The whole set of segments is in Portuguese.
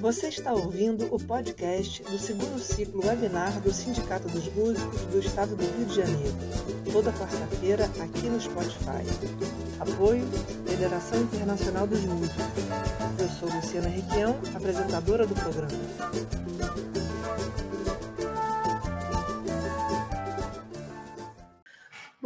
Você está ouvindo o podcast do segundo ciclo webinar do Sindicato dos Músicos do Estado do Rio de Janeiro, toda quarta-feira aqui no Spotify. Apoio Federação Internacional dos Músicos. Eu sou Luciana Requião, apresentadora do programa.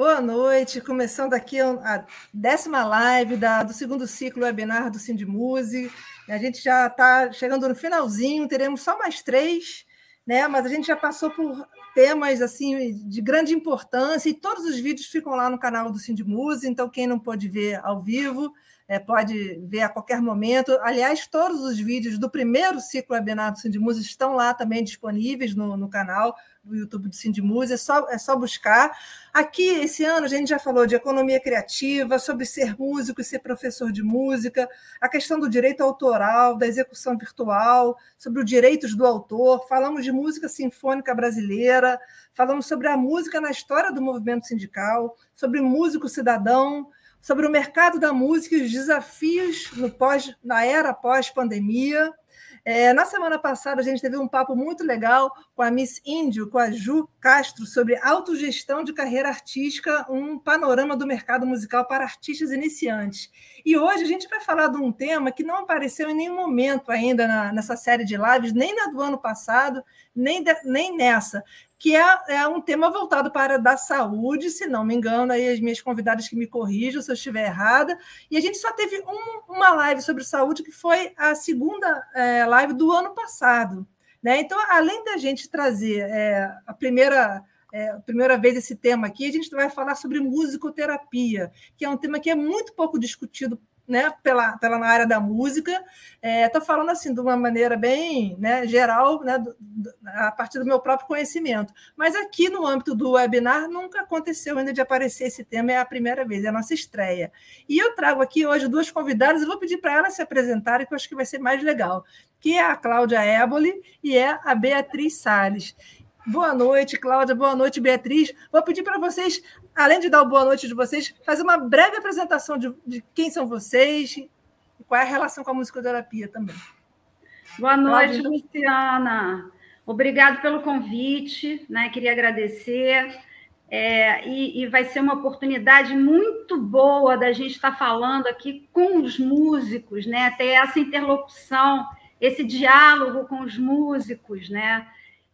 Boa noite, começando aqui a décima live da, do segundo ciclo webinar do Sindimuse. A gente já está chegando no finalzinho, teremos só mais três, né? Mas a gente já passou por temas assim de grande importância e todos os vídeos ficam lá no canal do Sindimuse, então quem não pôde ver ao vivo é, pode ver a qualquer momento. Aliás, todos os vídeos do primeiro ciclo webinar do Sindimuse estão lá também disponíveis no, no canal do YouTube do Sindimuse, é só, é só buscar. Aqui, esse ano, a gente já falou de economia criativa, sobre ser músico e ser professor de música, a questão do direito autoral, da execução virtual, sobre os direitos do autor, falamos de música sinfônica brasileira, falamos sobre a música na história do movimento sindical, sobre músico cidadão, sobre o mercado da música e os desafios no pós, na era pós-pandemia. É, na semana passada, a gente teve um papo muito legal com a Miss Índio, com a Ju Castro, sobre autogestão de carreira artística, um panorama do mercado musical para artistas iniciantes. E hoje a gente vai falar de um tema que não apareceu em nenhum momento ainda na, nessa série de lives, nem na do ano passado, nem, de, nem nessa, que é, é, um tema voltado para a da saúde, se não me engano, aí as minhas convidadas que me corrijam se eu estiver errada. E a gente só teve um, uma live sobre saúde, que foi a segunda é, live do ano passado. Né? Então, além da gente trazer é, a primeira. É, a primeira vez esse tema aqui, a gente vai falar sobre musicoterapia, que é um tema que é muito pouco discutido né, pela, pela na área da música. Estou é, falando assim de uma maneira bem né, geral, né, do, do, a partir do meu próprio conhecimento. Mas aqui no âmbito do webinar nunca aconteceu ainda de aparecer esse tema, é a primeira vez, é a nossa estreia. E eu trago aqui hoje duas convidadas, vou pedir para elas se apresentarem, que eu acho que vai ser mais legal, que é a Cláudia Éboli e é a Beatriz Salles. Boa noite, Cláudia. Boa noite, Beatriz. Vou pedir para vocês, além de dar o boa noite de vocês, fazer uma breve apresentação de, de quem são vocês e qual é a relação com a musicoterapia também. Boa noite, Cláudia. Luciana. Obrigado pelo convite, né? Queria agradecer. É, e, e, vai ser uma oportunidade muito boa da gente estar falando aqui com os músicos, né? Ter essa interlocução, esse diálogo com os músicos, né?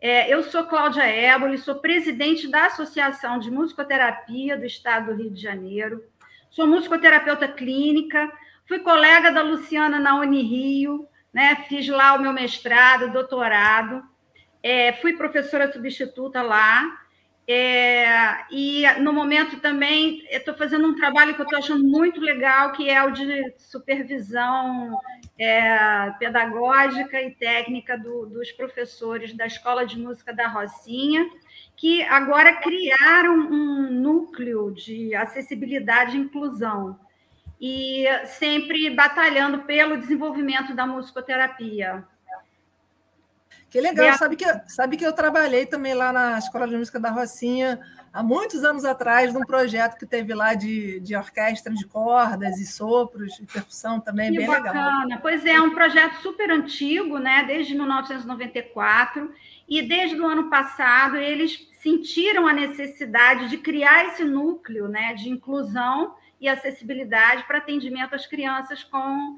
É, eu sou Cláudia Éboli, sou presidente da Associação de Musicoterapia do Estado do Rio de Janeiro, sou musicoterapeuta clínica, fui colega da Luciana na Unirio, né, fiz lá o meu mestrado, doutorado, é, fui professora substituta lá, é, e no momento também estou fazendo um trabalho que eu estou achando muito legal, que é o de supervisão é, pedagógica e técnica do, dos professores da Escola de Música da Rocinha, que agora criaram um núcleo de acessibilidade e inclusão, e sempre batalhando pelo desenvolvimento da musicoterapia. Que legal, sabe que, sabe que eu trabalhei também lá na Escola de Música da Rocinha há muitos anos atrás, num projeto que teve lá de, de orquestra de cordas e sopros e percussão também, que bem bacana. legal. Pois é, é um projeto super antigo, né? desde 1994, e desde o ano passado eles sentiram a necessidade de criar esse núcleo né? de inclusão e acessibilidade para atendimento às crianças com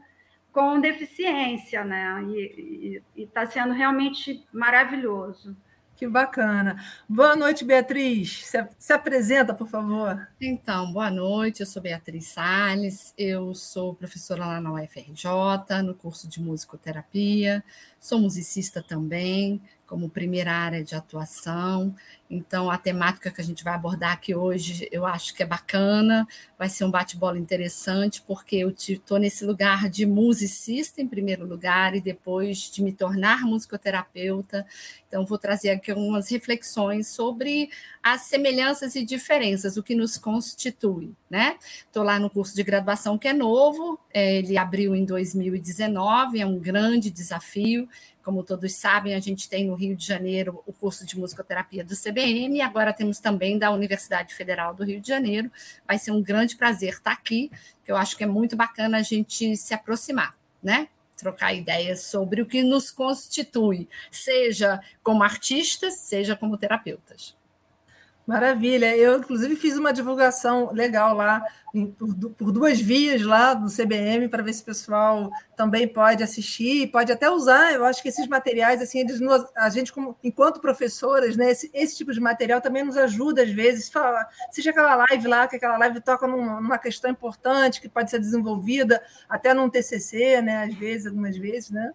com deficiência, né? E está sendo realmente maravilhoso. Que bacana. Boa noite, Beatriz. Se, se, apresenta, por favor. Então, boa noite. Eu sou Beatriz Salles, eu sou professora lá na UFRJ, no curso de musicoterapia, sou musicista também, como primeira área de atuação. Então, a temática que a gente vai abordar aqui hoje, eu acho que é bacana, vai ser um bate-bola interessante, porque eu estou nesse lugar de musicista, em primeiro lugar, e depois de me tornar musicoterapeuta. Então, vou trazer aqui algumas reflexões sobre as semelhanças e diferenças, o que nos constitui, né? Estou lá no curso de graduação que é novo, é, ele abriu em 2019, é um grande desafio. Como todos sabem, a gente tem no Rio de Janeiro o curso de musicoterapia do CBM, e agora temos também da Universidade Federal do Rio de Janeiro. Vai ser um grande prazer estar aqui, que eu acho que é muito bacana a gente se aproximar, né? trocar ideias sobre o que nos constitui, seja como artistas, seja como terapeutas. Maravilha. Eu, inclusive, fiz uma divulgação legal lá, por, duas vias lá do CBM, para ver se o pessoal também pode assistir, pode até usar. Eu acho que esses materiais, assim, eles a gente, como, enquanto professoras, né, esse, esse tipo de material também nos ajuda, às vezes. Fala, seja aquela live lá, que aquela live toca numa, numa questão importante que pode ser desenvolvida até num TCC, né, às vezes, algumas vezes, né?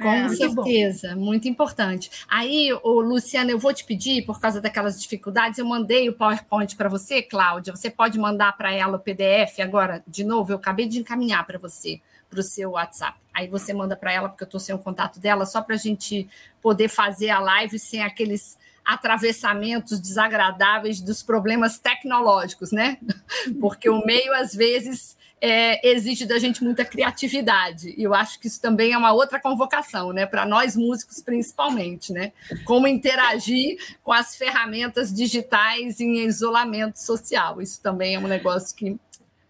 Com é, certeza, muito, muito, importante. Aí, o Luciana, eu vou te pedir, por causa daquelas dificuldades, eu mandei o PowerPoint para você, Cláudia. Você pode mandar para ela o PDF agora, de novo, eu acabei de encaminhar para você, para o seu WhatsApp. Aí você manda para ela, porque eu estou sem o contato dela, só para a gente poder fazer a live sem aqueles atravessamentos desagradáveis dos problemas tecnológicos, né? Porque o meio, às vezes, é, exige da gente muita criatividade. E eu acho que isso também é uma outra convocação, né? Para nós músicos, principalmente, né? Como interagir com as ferramentas digitais em isolamento social. Isso também é um negócio que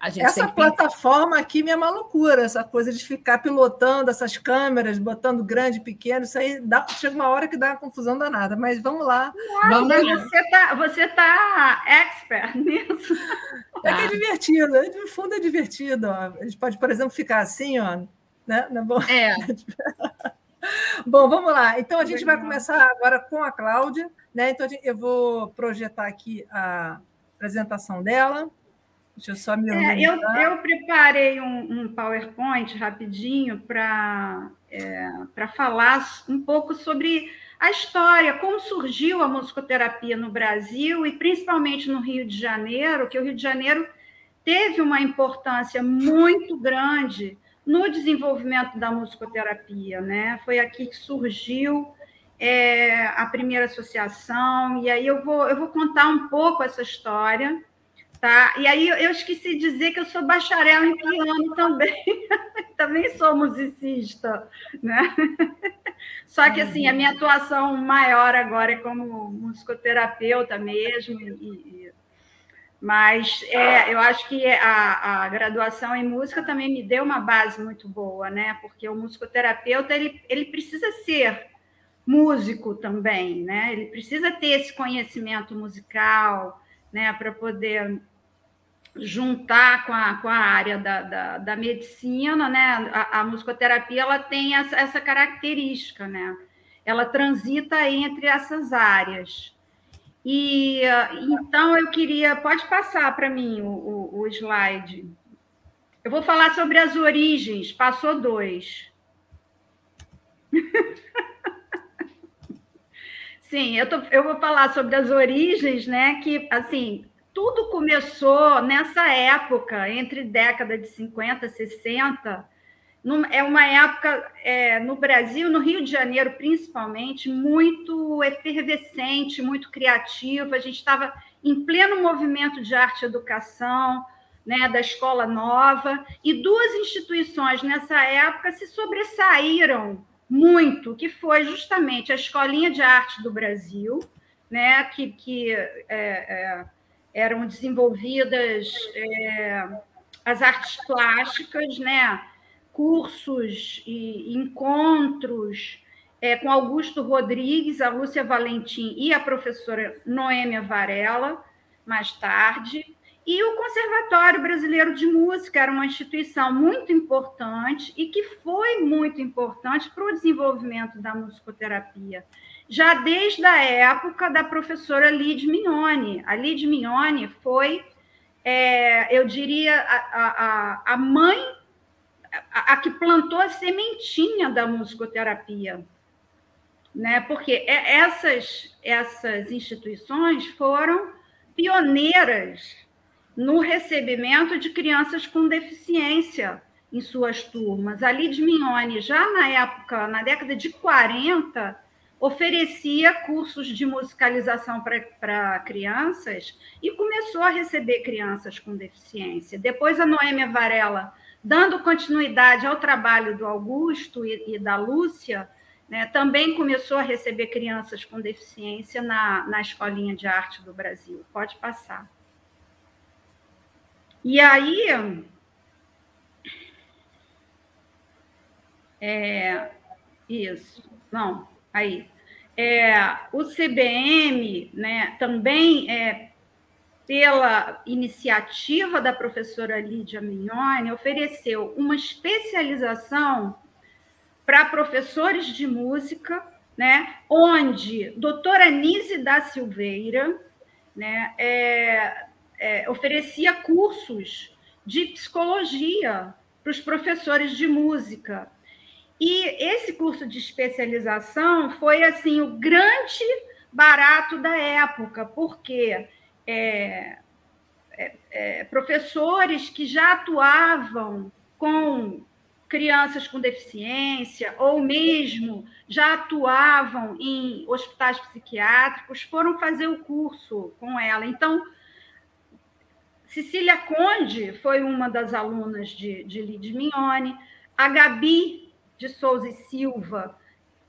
essa plataforma aqui me é uma loucura, essa coisa de ficar pilotando essas câmeras, botando grande, pequeno, isso aí dá, chega uma hora que dá uma confusão danada, mas vamos lá. vamos lá. Você está você tá expert nisso. É que é divertido, no fundo é divertido. Ó. A gente pode, por exemplo, ficar assim, ó, né? Não é. Bom, vamos lá. Então a gente vai começar agora com a Cláudia, né? Então eu vou projetar aqui a apresentação dela. Deixa eu só me é, eu, eu, preparei um, um PowerPoint rapidinho para é, falar um pouco sobre a história, como surgiu a musicoterapia no Brasil e principalmente no Rio de Janeiro, que o Rio de Janeiro teve uma importância muito grande no desenvolvimento da musicoterapia, né? Foi aqui que surgiu é, a primeira associação, e aí eu vou, eu vou contar um pouco essa história Tá? E aí eu esqueci de dizer que eu sou bacharel em piano também. também sou musicista, né? Só que assim, a minha atuação maior agora é como musicoterapeuta mesmo. E, e... mas é, eu acho que a, a graduação em música também me deu uma base muito boa, né? Porque o musicoterapeuta ele, ele precisa ser músico também, né? Ele precisa ter esse conhecimento musical, né, para poder juntar com a, com a área da, da, da medicina, né? A, a, musicoterapia ela tem essa, essa característica, né? Ela transita entre essas áreas. E então eu queria, pode passar para mim o, o, o, slide. Eu vou falar sobre as origens. Passou dois. Sim, eu, tô, eu vou falar sobre as origens, né? Que assim tudo começou nessa época, entre década de 50 e 60. É uma época é, no Brasil, no Rio de Janeiro principalmente, muito efervescente, muito criativa. A gente estava em pleno movimento de arte e educação, né, da escola nova, e duas instituições nessa época se sobressaíram muito, que foi justamente a Escolinha de Arte do Brasil, né, que, que é, é, eram desenvolvidas é, as artes plásticas, né? cursos e encontros é, com Augusto Rodrigues, a Lúcia Valentim e a professora Noêmia Varela, mais tarde. E o Conservatório Brasileiro de Música era uma instituição muito importante e que foi muito importante para o desenvolvimento da musicoterapia já desde a época da professora Lid Mignoni. A Lid Mignoni foi, é, eu diria, a, a, a mãe, a, a, que plantou a sementinha da musicoterapia. Né? Porque essas, essas instituições foram pioneiras no recebimento de crianças com deficiência em suas turmas. A Lid Mignoni, já na época, na década de 40, oferecia cursos de musicalização para crianças e começou a receber crianças com deficiência. Depois, a Noêmia Varela, dando continuidade ao trabalho do Augusto e, e da Lúcia, né, também começou a receber crianças com deficiência na, na Escolinha de Arte do Brasil. Pode passar. E aí. É, isso, não, aí. É, o CBM né, também, é, pela iniciativa da professora Lídia Mignoni, ofereceu uma especialização para professores de música, né, onde doutora Anise da Silveira né, é, é, oferecia cursos de psicologia para os professores de música. E esse curso de especialização foi assim o grande barato da época, porque é, é, é, professores que já atuavam com crianças com deficiência ou mesmo já atuavam em hospitais psiquiátricos foram fazer o curso com ela. Então, Cecília Conde foi uma das alunas de, de Lides Mignone, a Gabi de Souza e Silva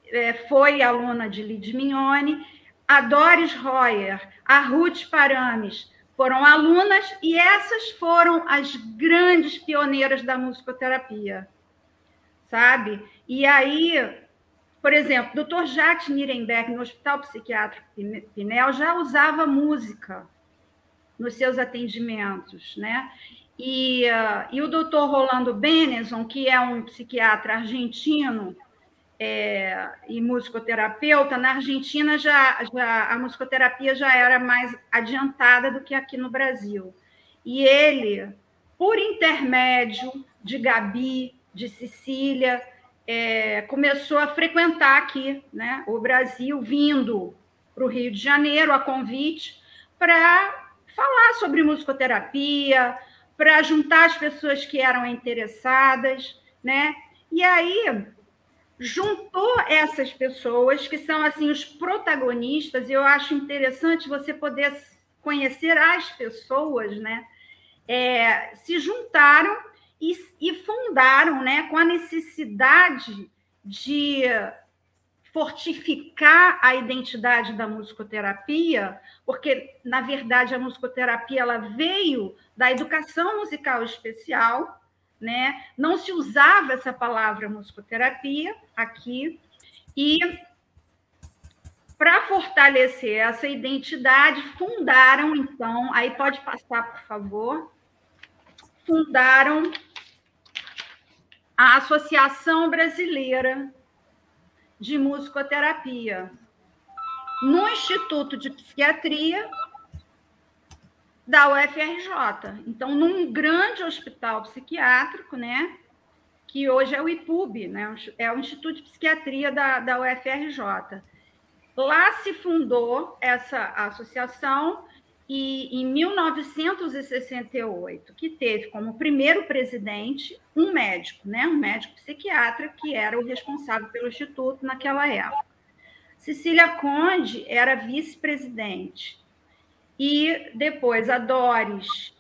é, foi aluna de Lides Mignone, a Doris Royer, a Ruth Parames foram alunas e essas foram as grandes pioneiras da musicoterapia, sabe? E aí, por exemplo, Dr. Jacques Nirenberg, no Hospital Psiquiátrico Pinel, já usava música nos seus atendimentos, né? E, uh, e o doutor Rolando Benezon, que é um psiquiatra argentino é, e musicoterapeuta, na Argentina já, já a musicoterapia já era mais adiantada do que aqui no Brasil. E ele, por intermédio de Gabi, de Cecília, é, começou a frequentar aqui né, o Brasil, vindo para o Rio de Janeiro a convite para falar sobre musicoterapia, para juntar as pessoas que eram interessadas, né? E aí juntou essas pessoas que são assim os protagonistas. E eu acho interessante você poder conhecer as pessoas, né? É, se juntaram e, e fundaram, né, com a necessidade de fortificar a identidade da musicoterapia, porque na verdade a musicoterapia ela veio da educação musical especial, né? Não se usava essa palavra musicoterapia aqui e para fortalecer essa identidade fundaram então, aí pode passar por favor, fundaram a Associação Brasileira de musicoterapia no Instituto de Psiquiatria da UFRJ. Então, num grande hospital psiquiátrico, né, que hoje é o IPUB, né, é o Instituto de Psiquiatria da, da UFRJ. Lá se fundou essa associação e em 1968, que teve como primeiro presidente um médico, né, um médico psiquiatra que era o responsável pelo instituto naquela época. Cecília Conde era vice-presidente e depois a Doris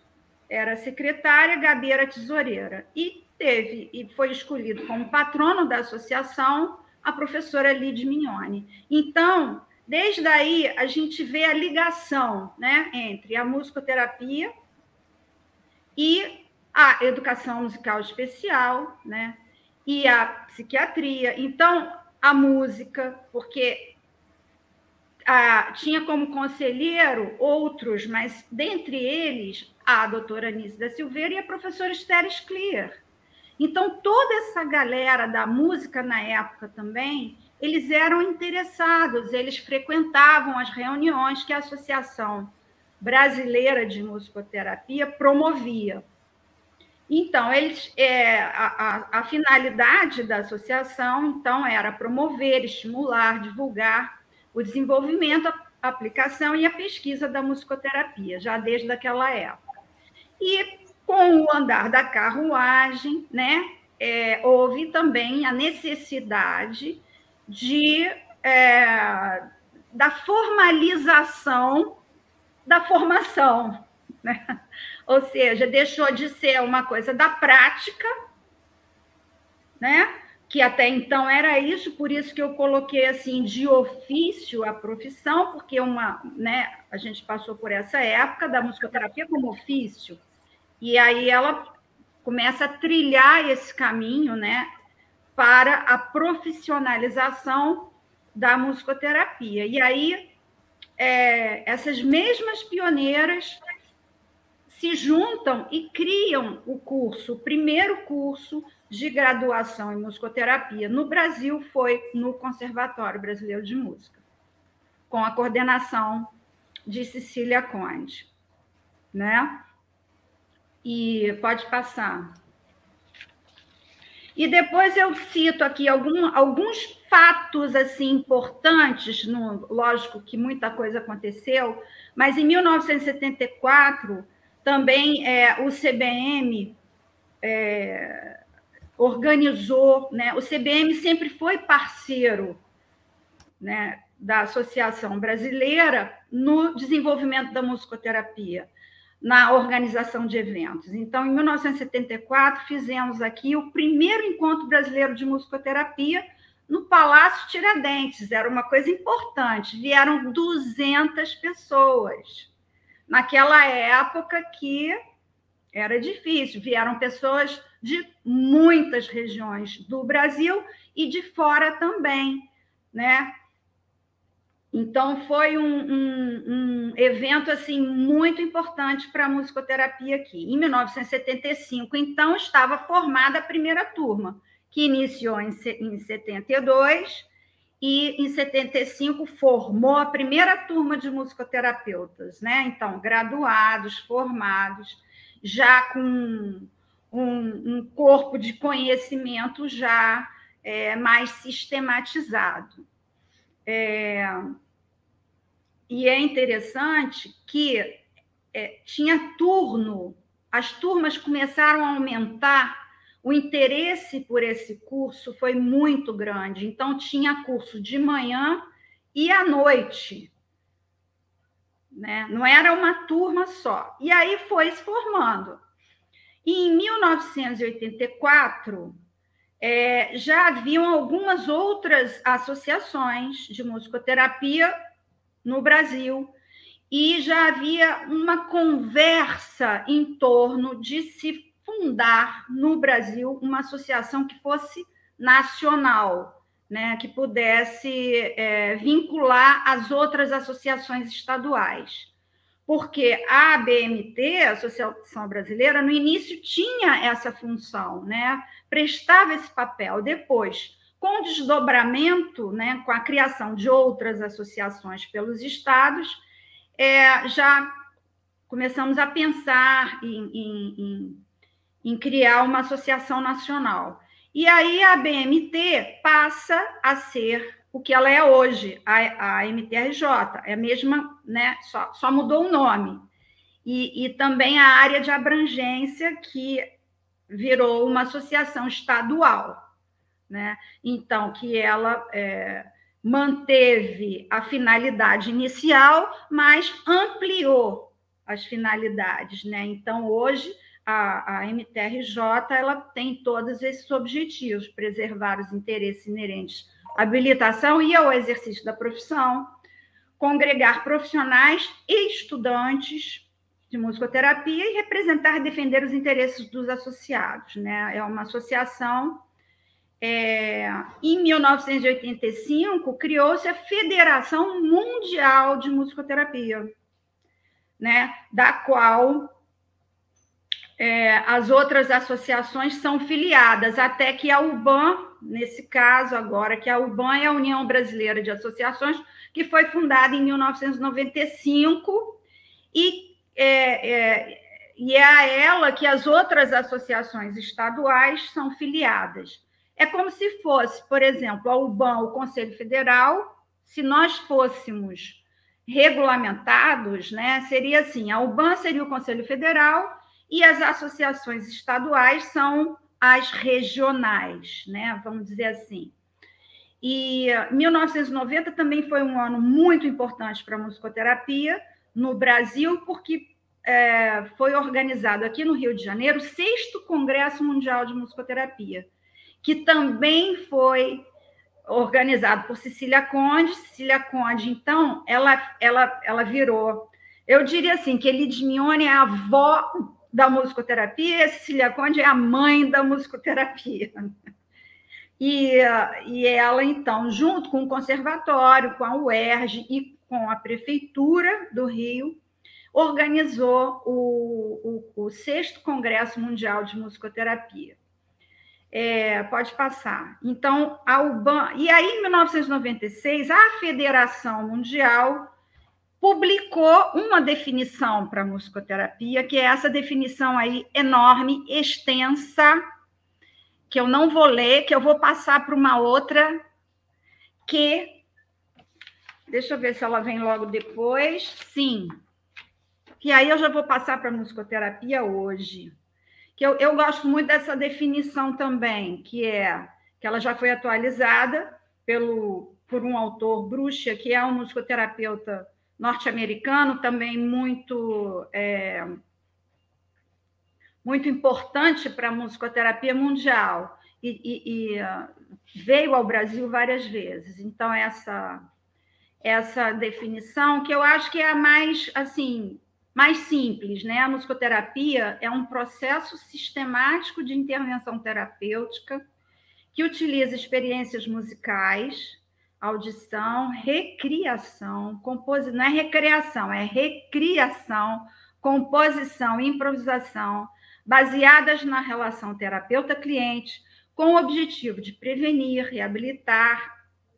era secretária, Gabi era tesoureira e teve e foi escolhido como patrono da associação a professora Lid Mignone. Então, Desde aí, a gente vê a ligação né, entre a musicoterapia e a educação musical especial, né, e a psiquiatria. Então, a música, porque a, tinha como conselheiro outros, mas dentre eles a doutora Anise da Silveira e a professora Esther Clear. Então, toda essa galera da música na época também eles eram interessados, eles frequentavam as reuniões que a Associação Brasileira de Musicoterapia promovia. Então, eles, é, a, a, a finalidade da associação, então, era promover, estimular, divulgar o desenvolvimento, a aplicação e a pesquisa da musicoterapia, já desde aquela época. E com o andar da carruagem, né, é, houve também a necessidade de é, da formalização da formação. Né? Ou seja, deixou de ser uma coisa da prática, né? que até então era isso, por isso que eu coloquei assim de ofício a profissão, porque uma, né, a gente passou por essa época da musicoterapia como ofício, e aí ela começa a trilhar esse caminho, né, para a profissionalização da musicoterapia. E aí é, essas mesmas pioneiras se juntam e criam o curso, o primeiro curso de graduação em musicoterapia no Brasil foi no Conservatório Brasileiro de Música, com a coordenação de Cecília Conde, né? E pode passar. E depois eu cito aqui algum, alguns fatos assim importantes, no, lógico que muita coisa aconteceu, mas em 1974 também é, o CBM é, organizou, né? O CBM sempre foi parceiro, né, da Associação Brasileira no desenvolvimento da musicoterapia, na organização de eventos. Então, em 1974, fizemos aqui o primeiro encontro brasileiro de musicoterapia no Palácio Tiradentes. Era uma coisa importante. Vieram 200 pessoas. Naquela época que era difícil, vieram pessoas de muitas regiões do Brasil e de fora também, né? Então foi um, um, um evento assim muito importante para a musicoterapia aqui. Em 1975, então estava formada a primeira turma, que iniciou em, em 72 e em 75 formou a primeira turma de musicoterapeutas, né? Então graduados, formados, já com um, um corpo de conhecimento já é, mais sistematizado. É, e é interessante que é, tinha turno, as turmas começaram a aumentar, o interesse por esse curso foi muito grande. Então, tinha curso de manhã e à noite. Né? Não era uma turma só. E aí foi se formando. E em 1984, é, já haviam algumas outras associações de musicoterapia no Brasil e já havia uma conversa em torno de se fundar no Brasil uma associação que fosse nacional, né, que pudesse é, vincular as outras associações estaduais porque a ABMT, a Associação Brasileira, no início tinha essa função, né? Prestava esse papel. Depois, com o desdobramento, né, com a criação de outras associações pelos estados, é, já começamos a pensar em, em, em, em criar uma associação nacional. E aí a BMT passa a ser o que ela é hoje, a, a MTRJ, é a mesma, né? Só, só mudou o nome. E, e também a área de abrangência, que virou uma associação estadual, né? Então, que ela é, manteve a finalidade inicial, mas ampliou as finalidades, né? Então, hoje a, a MTRJ ela tem todos esses objetivos: preservar os interesses inerentes habilitação e ao exercício da profissão, congregar profissionais e estudantes de musicoterapia e representar e defender os interesses dos associados. Né? É uma associação. É, em 1985, criou-se a Federação Mundial de Musicoterapia, né? da qual é, as outras associações são filiadas, até que a UBAN nesse caso agora, que a UBAN é a União Brasileira de Associações, que foi fundada em 1995 e é, é, e é a ela que as outras associações estaduais são filiadas. É como se fosse, por exemplo, a UBAN, o Conselho Federal, se nós fôssemos regulamentados, né, seria assim: a UBAN seria o Conselho Federal e as associações estaduais são as regionais, né? Vamos dizer assim. E 1990 também foi um ano muito importante para a musicoterapia no Brasil, porque é, foi organizado aqui no Rio de Janeiro o sexto Congresso Mundial de Musicoterapia, que também foi organizado por Cecília Conde. Cecília Conde, então, ela, ela, ela virou. Eu diria assim que Elides Mione é a avó da musicoterapia e Cecília Conde é a mãe da musicoterapia. E, e ela, então, junto com o conservatório, com a UERJ e com a Prefeitura do Rio, organizou o, o, o sexto Congresso Mundial de Musicoterapia. É, pode passar. Então, a UBAN. E aí, em 1996, a Federação Mundial publicou uma definição para musicoterapia, que é essa definição aí enorme, extensa, que eu não vou ler, que eu vou passar para uma outra, que. Deixa eu ver se ela vem logo depois. Sim. Que aí eu já vou passar para musicoterapia hoje que eu, eu gosto muito dessa definição também, que é que ela já foi atualizada pelo, por um autor, Bruxa, que é um musicoterapeuta norte-americano, também muito, é, muito importante para a musicoterapia mundial, e, e, e, uh, veio ao Brasil várias vezes. Então, essa, essa definição, que eu acho que é a mais, assim, mais simples, né? A musicoterapia é um processo sistemático de intervenção terapêutica que utiliza experiências musicais, audição, recriação, composição, não é recreação, é recriação, composição improvisação, baseadas na relação terapeuta-cliente, com o objetivo de prevenir, reabilitar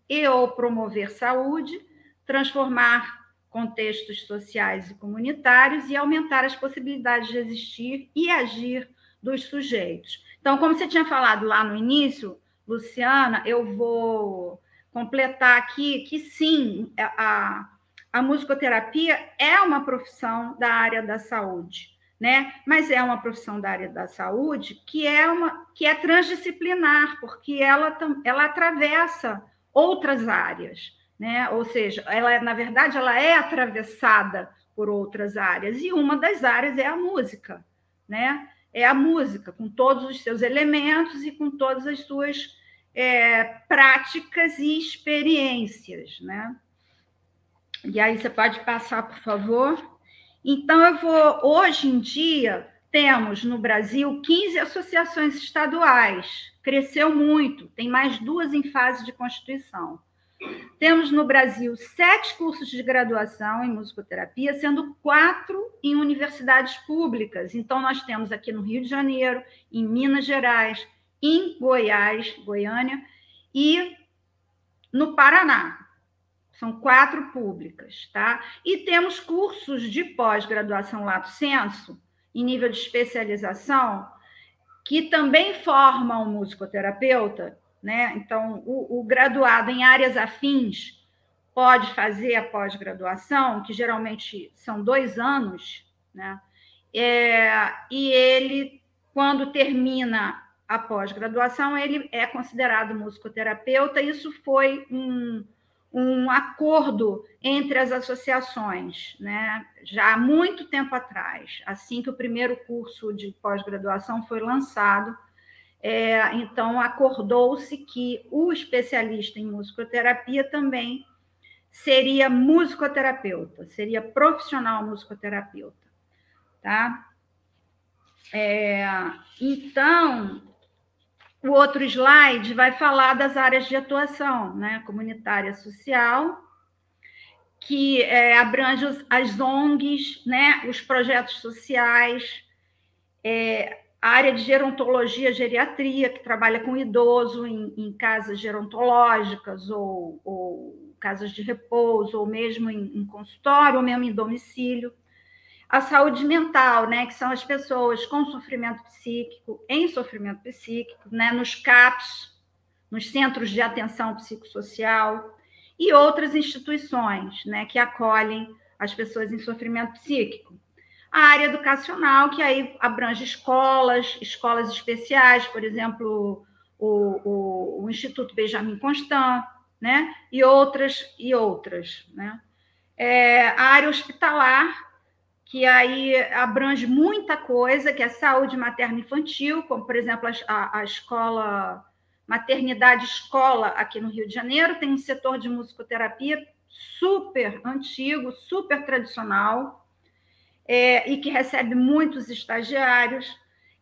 e ou promover saúde, transformar contextos sociais e comunitários e aumentar as possibilidades de existir e agir dos sujeitos. Então, como você tinha falado lá no início, Luciana, eu vou completar aqui que sim, a, a musicoterapia é uma profissão da área da saúde, né? Mas é uma profissão da área da saúde que é uma que é transdisciplinar, porque ela, ela atravessa outras áreas né? Ou seja, ela na verdade ela é atravessada por outras áreas e uma das áreas é a música, né? É a música com todos os seus elementos e com todas as suas é, práticas e experiências, né? E aí você pode passar, por favor. Então eu vou hoje em dia temos no Brasil 15 associações estaduais, cresceu muito, tem mais duas em fase de constituição. Temos no Brasil sete cursos de graduação em musicoterapia, sendo quatro em universidades públicas. Então, nós temos aqui no Rio de Janeiro, em Minas Gerais, em Goiás, Goiânia, e no Paraná. São quatro públicas, tá? E temos cursos de pós-graduação lato senso, em nível de especialização, que também formam o musicoterapeuta né? Então, o, o graduado em áreas afins pode fazer a pós-graduação, que geralmente são dois anos, né? É, e ele, quando termina a pós-graduação, ele é considerado musicoterapeuta. Isso foi um, um acordo entre as associações, né? já há muito tempo atrás, assim que o primeiro curso de pós-graduação foi lançado é, então, acordou-se que o especialista em musicoterapia também seria musicoterapeuta, seria profissional musicoterapeuta, tá? É, então, o outro slide vai falar das áreas de atuação, né? Comunitária social, que é, abrange as ONGs, né? Os projetos sociais, é, a área de gerontologia, geriatria, que trabalha com idoso em, em casas gerontológicas ou, ou, casas de repouso, ou mesmo em, em, consultório, ou mesmo em domicílio. A saúde mental, né, que são as pessoas com sofrimento psíquico, em sofrimento psíquico, né, nos CAPs, nos Centros de Atenção Psicossocial, e outras instituições né, que acolhem as pessoas em sofrimento psíquico a área educacional, que aí abrange escolas, escolas especiais, por exemplo, o, o, o Instituto Benjamin Constant, né? E outras e outras, né? É, a área hospitalar, que aí abrange muita coisa, que é saúde materno-infantil, como, por exemplo, a, a escola, maternidade escola aqui no Rio de Janeiro, tem um setor de musicoterapia super antigo, super tradicional, é, e que recebe muitos estagiários.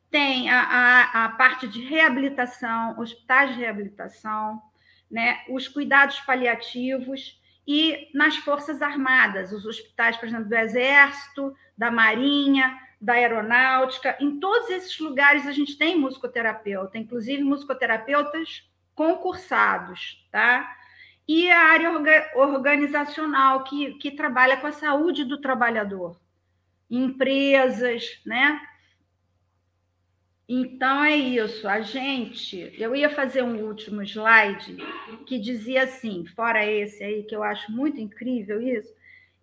Tem a, a, a parte de reabilitação, hospitais de reabilitação, né, os cuidados paliativos e nas Forças Armadas, os hospitais, por exemplo, do Exército, da Marinha, da Aeronáutica, em todos esses lugares a gente tem musicoterapeuta, inclusive musicoterapeutas concursados, tá? E a área organizacional, que, que trabalha com a saúde do trabalhador, empresas, né? Então é isso. A gente, eu ia fazer um último slide que dizia assim, fora esse aí que eu acho muito incrível isso,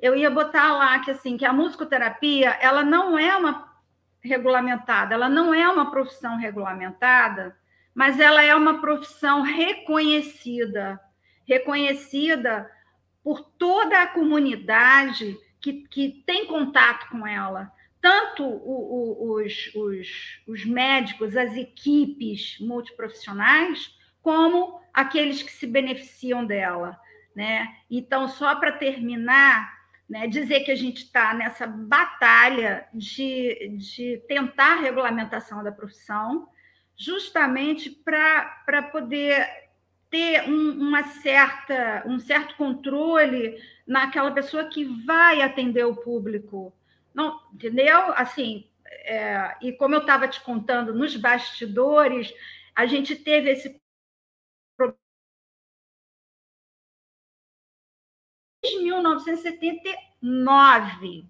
eu ia botar lá que assim, que a musicoterapia, ela não é uma regulamentada, ela não é uma profissão regulamentada, mas ela é uma profissão reconhecida, reconhecida por toda a comunidade que, que tem contato com ela tanto o, o, os, os, os médicos, as equipes multiprofissionais, como aqueles que se beneficiam dela. Né? Então, só para terminar, né, dizer que a gente está nessa batalha de, de tentar a regulamentação da profissão, justamente para poder ter um, uma certa, um certo controle naquela pessoa que vai atender o público não, entendeu? Assim, é, e como eu estava te contando nos bastidores, a gente teve esse problema. Em 1979,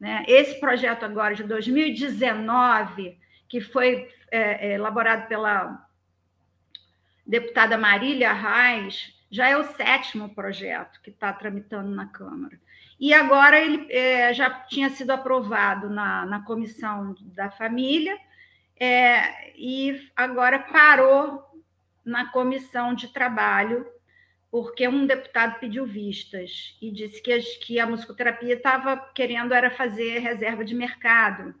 né? esse projeto agora de 2019, que foi é, é, elaborado pela deputada Marília Reis, já é o sétimo projeto que está tramitando na Câmara. E agora ele é, já tinha sido aprovado na, na comissão da família, é, e agora parou na comissão de trabalho, porque um deputado pediu vistas e disse que, que a musicoterapia estava querendo era fazer reserva de mercado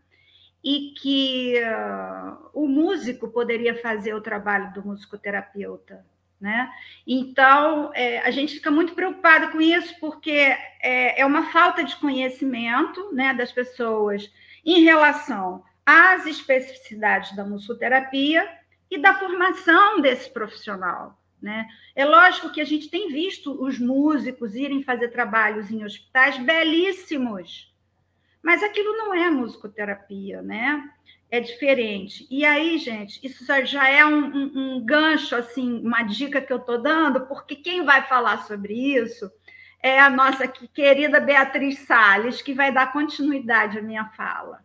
e que uh, o músico poderia fazer o trabalho do musicoterapeuta. Né? Então, é, a gente fica muito preocupado com isso, porque é, é uma falta de conhecimento né, das pessoas em relação às especificidades da musicoterapia e da formação desse profissional. Né? É lógico que a gente tem visto os músicos irem fazer trabalhos em hospitais belíssimos, mas aquilo não é musicoterapia, né? É diferente. E aí, gente, isso já é um, um, um gancho, assim, uma dica que eu estou dando, porque quem vai falar sobre isso é a nossa querida Beatriz Salles, que vai dar continuidade à minha fala.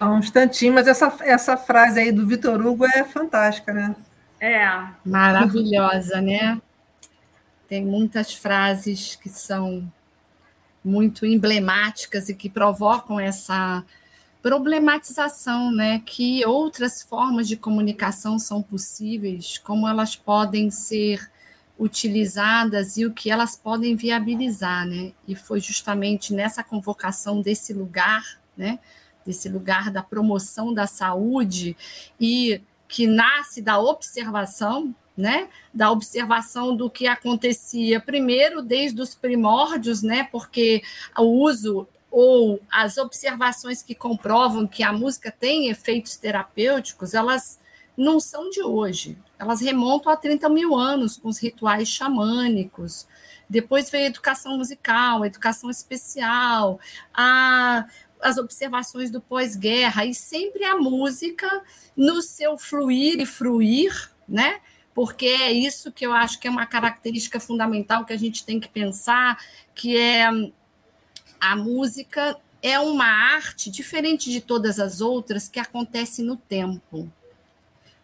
Um instantinho, mas essa, essa frase aí do Vitor Hugo é fantástica, né? É. Maravilhosa, né? Tem muitas frases que são muito emblemáticas e que provocam essa problematização, né, que outras formas de comunicação são possíveis, como elas podem ser utilizadas e o que elas podem viabilizar, né? E foi justamente nessa convocação desse lugar, né, desse lugar da promoção da saúde e que nasce da observação, né, da observação do que acontecia primeiro desde os primórdios, né, porque o uso ou as observações que comprovam que a música tem efeitos terapêuticos, elas não são de hoje, elas remontam a 30 mil anos com os rituais xamânicos. Depois veio a educação musical, a educação especial, a, as observações do pós-guerra, e sempre a música no seu fluir e fruir, né? Porque é isso que eu acho que é uma característica fundamental que a gente tem que pensar, que é a música é uma arte diferente de todas as outras que acontece no tempo.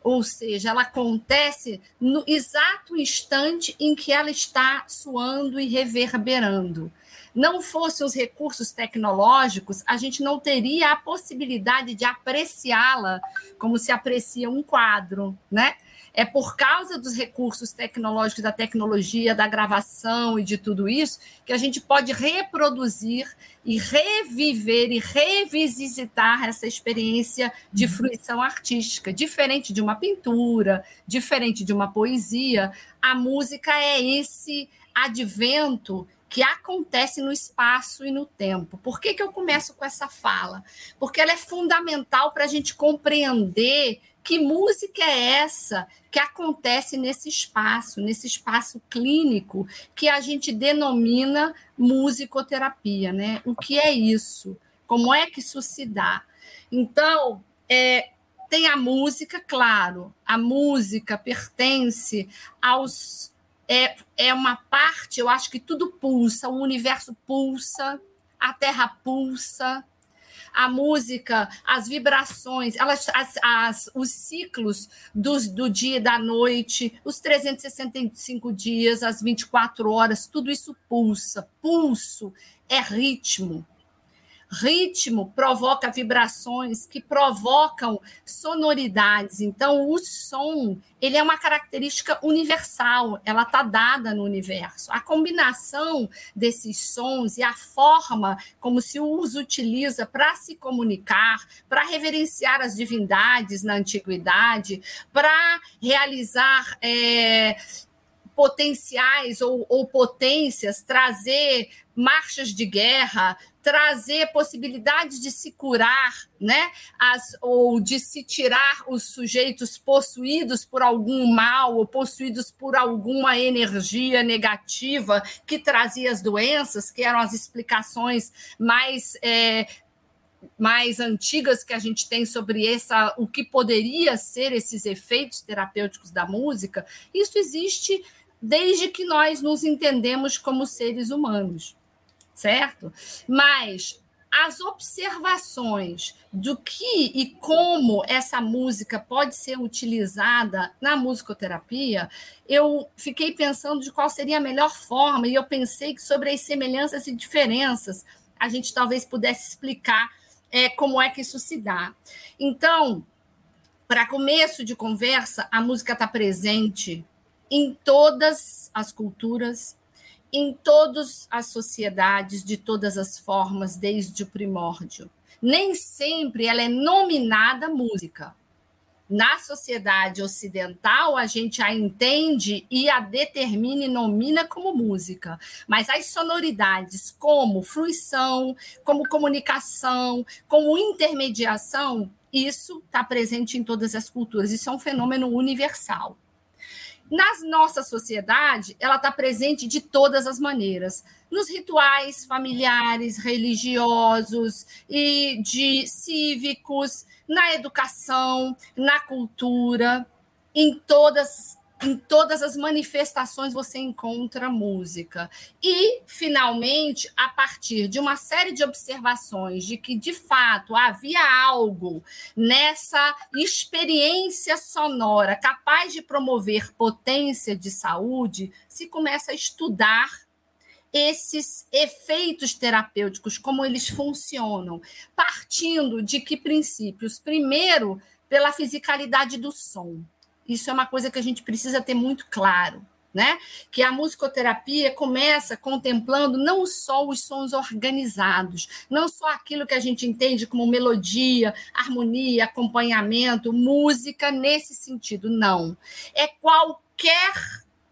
Ou seja, ela acontece no exato instante em que ela está soando e reverberando. não fossem os recursos tecnológicos, a gente não teria a possibilidade de apreciá-la como se aprecia um quadro, né? É por causa dos recursos tecnológicos, da tecnologia, da gravação e de tudo isso, que a gente pode reproduzir e reviver e revisitar essa experiência de uhum. fruição artística. Diferente de uma pintura, diferente de uma poesia, a música é esse advento que acontece no espaço e no tempo. Por que, que eu começo com essa fala? Porque ela é fundamental para a gente compreender que música é essa que acontece nesse espaço, nesse espaço clínico que a gente denomina musicoterapia, né? O que é isso? Como é que isso se dá? Então, é, tem a música, claro, a música pertence aos. É, é uma parte, eu acho que tudo pulsa, o universo pulsa, a terra pulsa, a música, as vibrações, elas, as, as, os ciclos dos, do dia e da noite, os 365 dias, as 24 horas, tudo isso pulsa. Pulso é ritmo. Ritmo provoca vibrações que provocam sonoridades. Então, o som ele é uma característica universal, ela está dada no universo. A combinação desses sons e a forma como se os utiliza para se comunicar, para reverenciar as divindades na antiguidade, para realizar é, potenciais ou, ou potências, trazer marchas de guerra, trazer possibilidades de se curar, né? As, ou de se tirar os sujeitos possuídos por algum mal ou possuídos por alguma energia negativa que trazia as doenças, que eram as explicações mais é, mais antigas que a gente tem sobre essa o que poderia ser esses efeitos terapêuticos da música, isso existe desde que nós nos entendemos como seres humanos, certo? Mas as observações do que e como essa música pode ser utilizada na musicoterapia, eu fiquei pensando de qual seria a melhor forma, e eu pensei que sobre as semelhanças e diferenças a gente talvez pudesse explicar é, como é que isso se dá. Então, para começo de conversa, a música está presente em todas as culturas, em todas as sociedades, de todas as formas, desde o primórdio. Nem sempre ela é nominada música. Na sociedade ocidental, a gente a entende e a determina e nomina como música, mas as sonoridades, como fruição, como comunicação, como intermediação, isso está presente em todas as culturas. Isso é um fenômeno universal. Na nossa sociedade, ela está presente de todas as maneiras, nos rituais familiares, religiosos e de cívicos, na educação, na cultura, em todas em todas as manifestações você encontra música. E, finalmente, a partir de uma série de observações de que, de fato, havia algo nessa experiência sonora capaz de promover potência de saúde, se começa a estudar esses efeitos terapêuticos, como eles funcionam, partindo de que princípios? Primeiro, pela fisicalidade do som. Isso é uma coisa que a gente precisa ter muito claro. Né? Que a musicoterapia começa contemplando não só os sons organizados, não só aquilo que a gente entende como melodia, harmonia, acompanhamento, música nesse sentido, não. É qualquer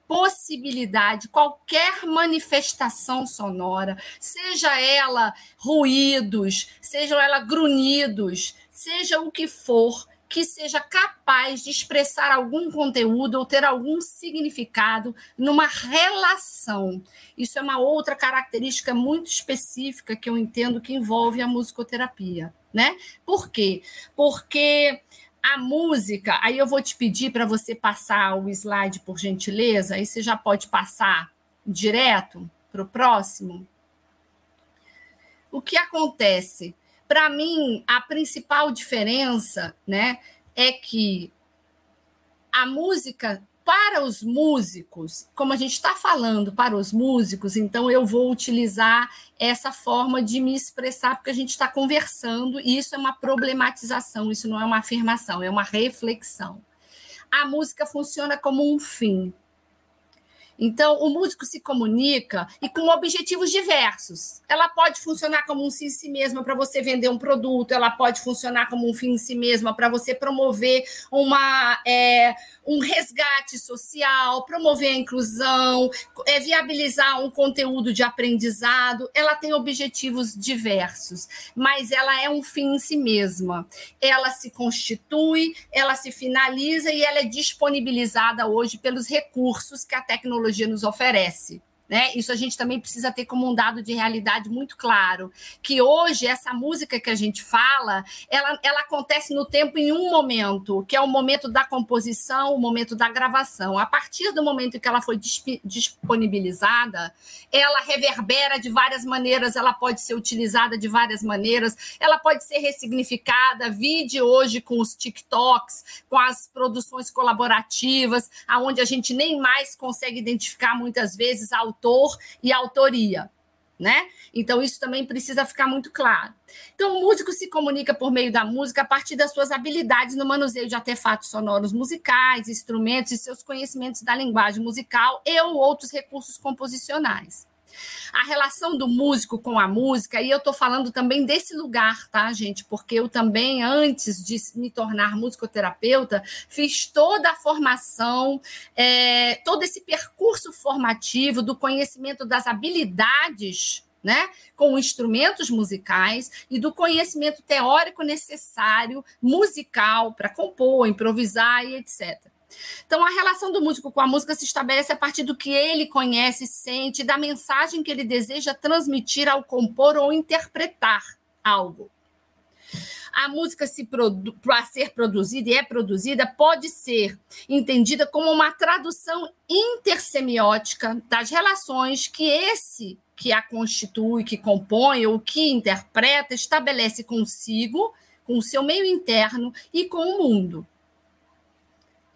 possibilidade, qualquer manifestação sonora, seja ela ruídos, sejam ela grunhidos, seja o que for, que seja capaz de expressar algum conteúdo ou ter algum significado numa relação. Isso é uma outra característica muito específica que eu entendo que envolve a musicoterapia, né? Por quê? Porque a música, aí eu vou te pedir para você passar o slide por gentileza, aí você já pode passar direto para o próximo. O que acontece? Para mim, a principal diferença né, é que a música para os músicos, como a gente está falando para os músicos, então eu vou utilizar essa forma de me expressar, porque a gente está conversando, e isso é uma problematização, isso não é uma afirmação, é uma reflexão. A música funciona como um fim. Então, o músico se comunica e com objetivos diversos. Ela pode funcionar como um fim em si mesma para você vender um produto, ela pode funcionar como um fim em si mesma para você promover uma, é, um resgate social, promover a inclusão, é, viabilizar um conteúdo de aprendizado. Ela tem objetivos diversos, mas ela é um fim em si mesma. Ela se constitui, ela se finaliza e ela é disponibilizada hoje pelos recursos que a tecnologia tecnologia nos oferece. Né? Isso a gente também precisa ter como um dado de realidade muito claro, que hoje essa música que a gente fala, ela, ela acontece no tempo em um momento, que é o momento da composição, o momento da gravação. A partir do momento que ela foi disponibilizada, ela reverbera de várias maneiras, ela pode ser utilizada de várias maneiras, ela pode ser ressignificada, vide hoje com os TikToks, com as produções colaborativas, aonde a gente nem mais consegue identificar muitas vezes a autor e autoria. Né? Então, isso também precisa ficar muito claro. Então, o músico se comunica por meio da música a partir das suas habilidades no manuseio de artefatos sonoros musicais, instrumentos e seus conhecimentos da linguagem musical e ou outros recursos composicionais. A relação do músico com a música, e eu estou falando também desse lugar, tá, gente? Porque eu também, antes de me tornar musicoterapeuta, fiz toda a formação, é, todo esse percurso formativo do conhecimento das habilidades né, com instrumentos musicais e do conhecimento teórico necessário musical para compor, improvisar e etc. Então, a relação do músico com a música se estabelece a partir do que ele conhece, sente, da mensagem que ele deseja transmitir ao compor ou interpretar algo. A música, se para ser produzida e é produzida, pode ser entendida como uma tradução intersemiótica das relações que esse que a constitui, que compõe ou que interpreta, estabelece consigo, com o seu meio interno e com o mundo.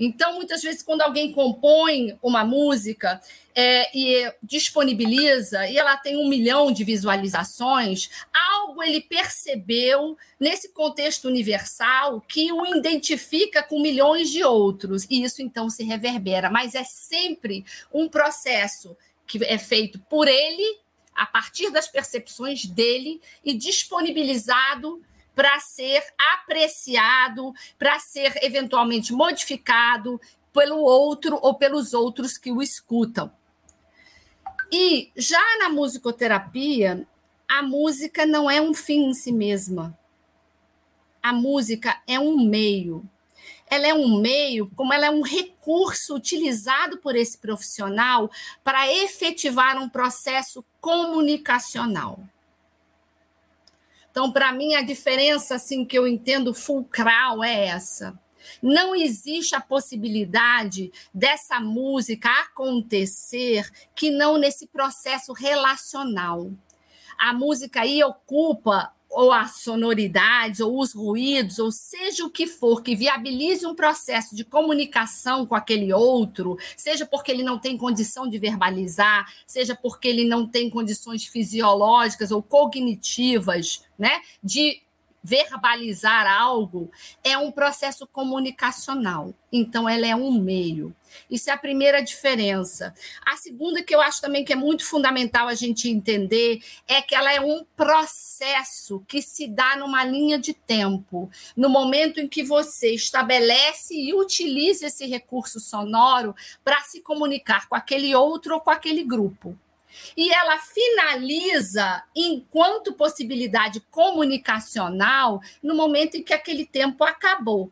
Então, muitas vezes, quando alguém compõe uma música é, e disponibiliza, e ela tem um milhão de visualizações, algo ele percebeu nesse contexto universal que o identifica com milhões de outros, e isso então se reverbera. Mas é sempre um processo que é feito por ele, a partir das percepções dele, e disponibilizado para ser apreciado, para ser eventualmente modificado pelo outro ou pelos outros que o escutam. E já na musicoterapia, a música não é um fim em si mesma. A música é um meio. Ela é um meio, como ela é um recurso utilizado por esse profissional para efetivar um processo comunicacional. Então, para mim, a diferença assim que eu entendo fulcral é essa. Não existe a possibilidade dessa música acontecer que não nesse processo relacional. A música aí ocupa ou as sonoridades, ou os ruídos, ou seja o que for que viabilize um processo de comunicação com aquele outro, seja porque ele não tem condição de verbalizar, seja porque ele não tem condições fisiológicas ou cognitivas, né, de verbalizar algo é um processo comunicacional. Então, ela é um meio. Isso é a primeira diferença. A segunda, que eu acho também que é muito fundamental a gente entender, é que ela é um processo que se dá numa linha de tempo. No momento em que você estabelece e utiliza esse recurso sonoro para se comunicar com aquele outro ou com aquele grupo e ela finaliza enquanto possibilidade comunicacional no momento em que aquele tempo acabou.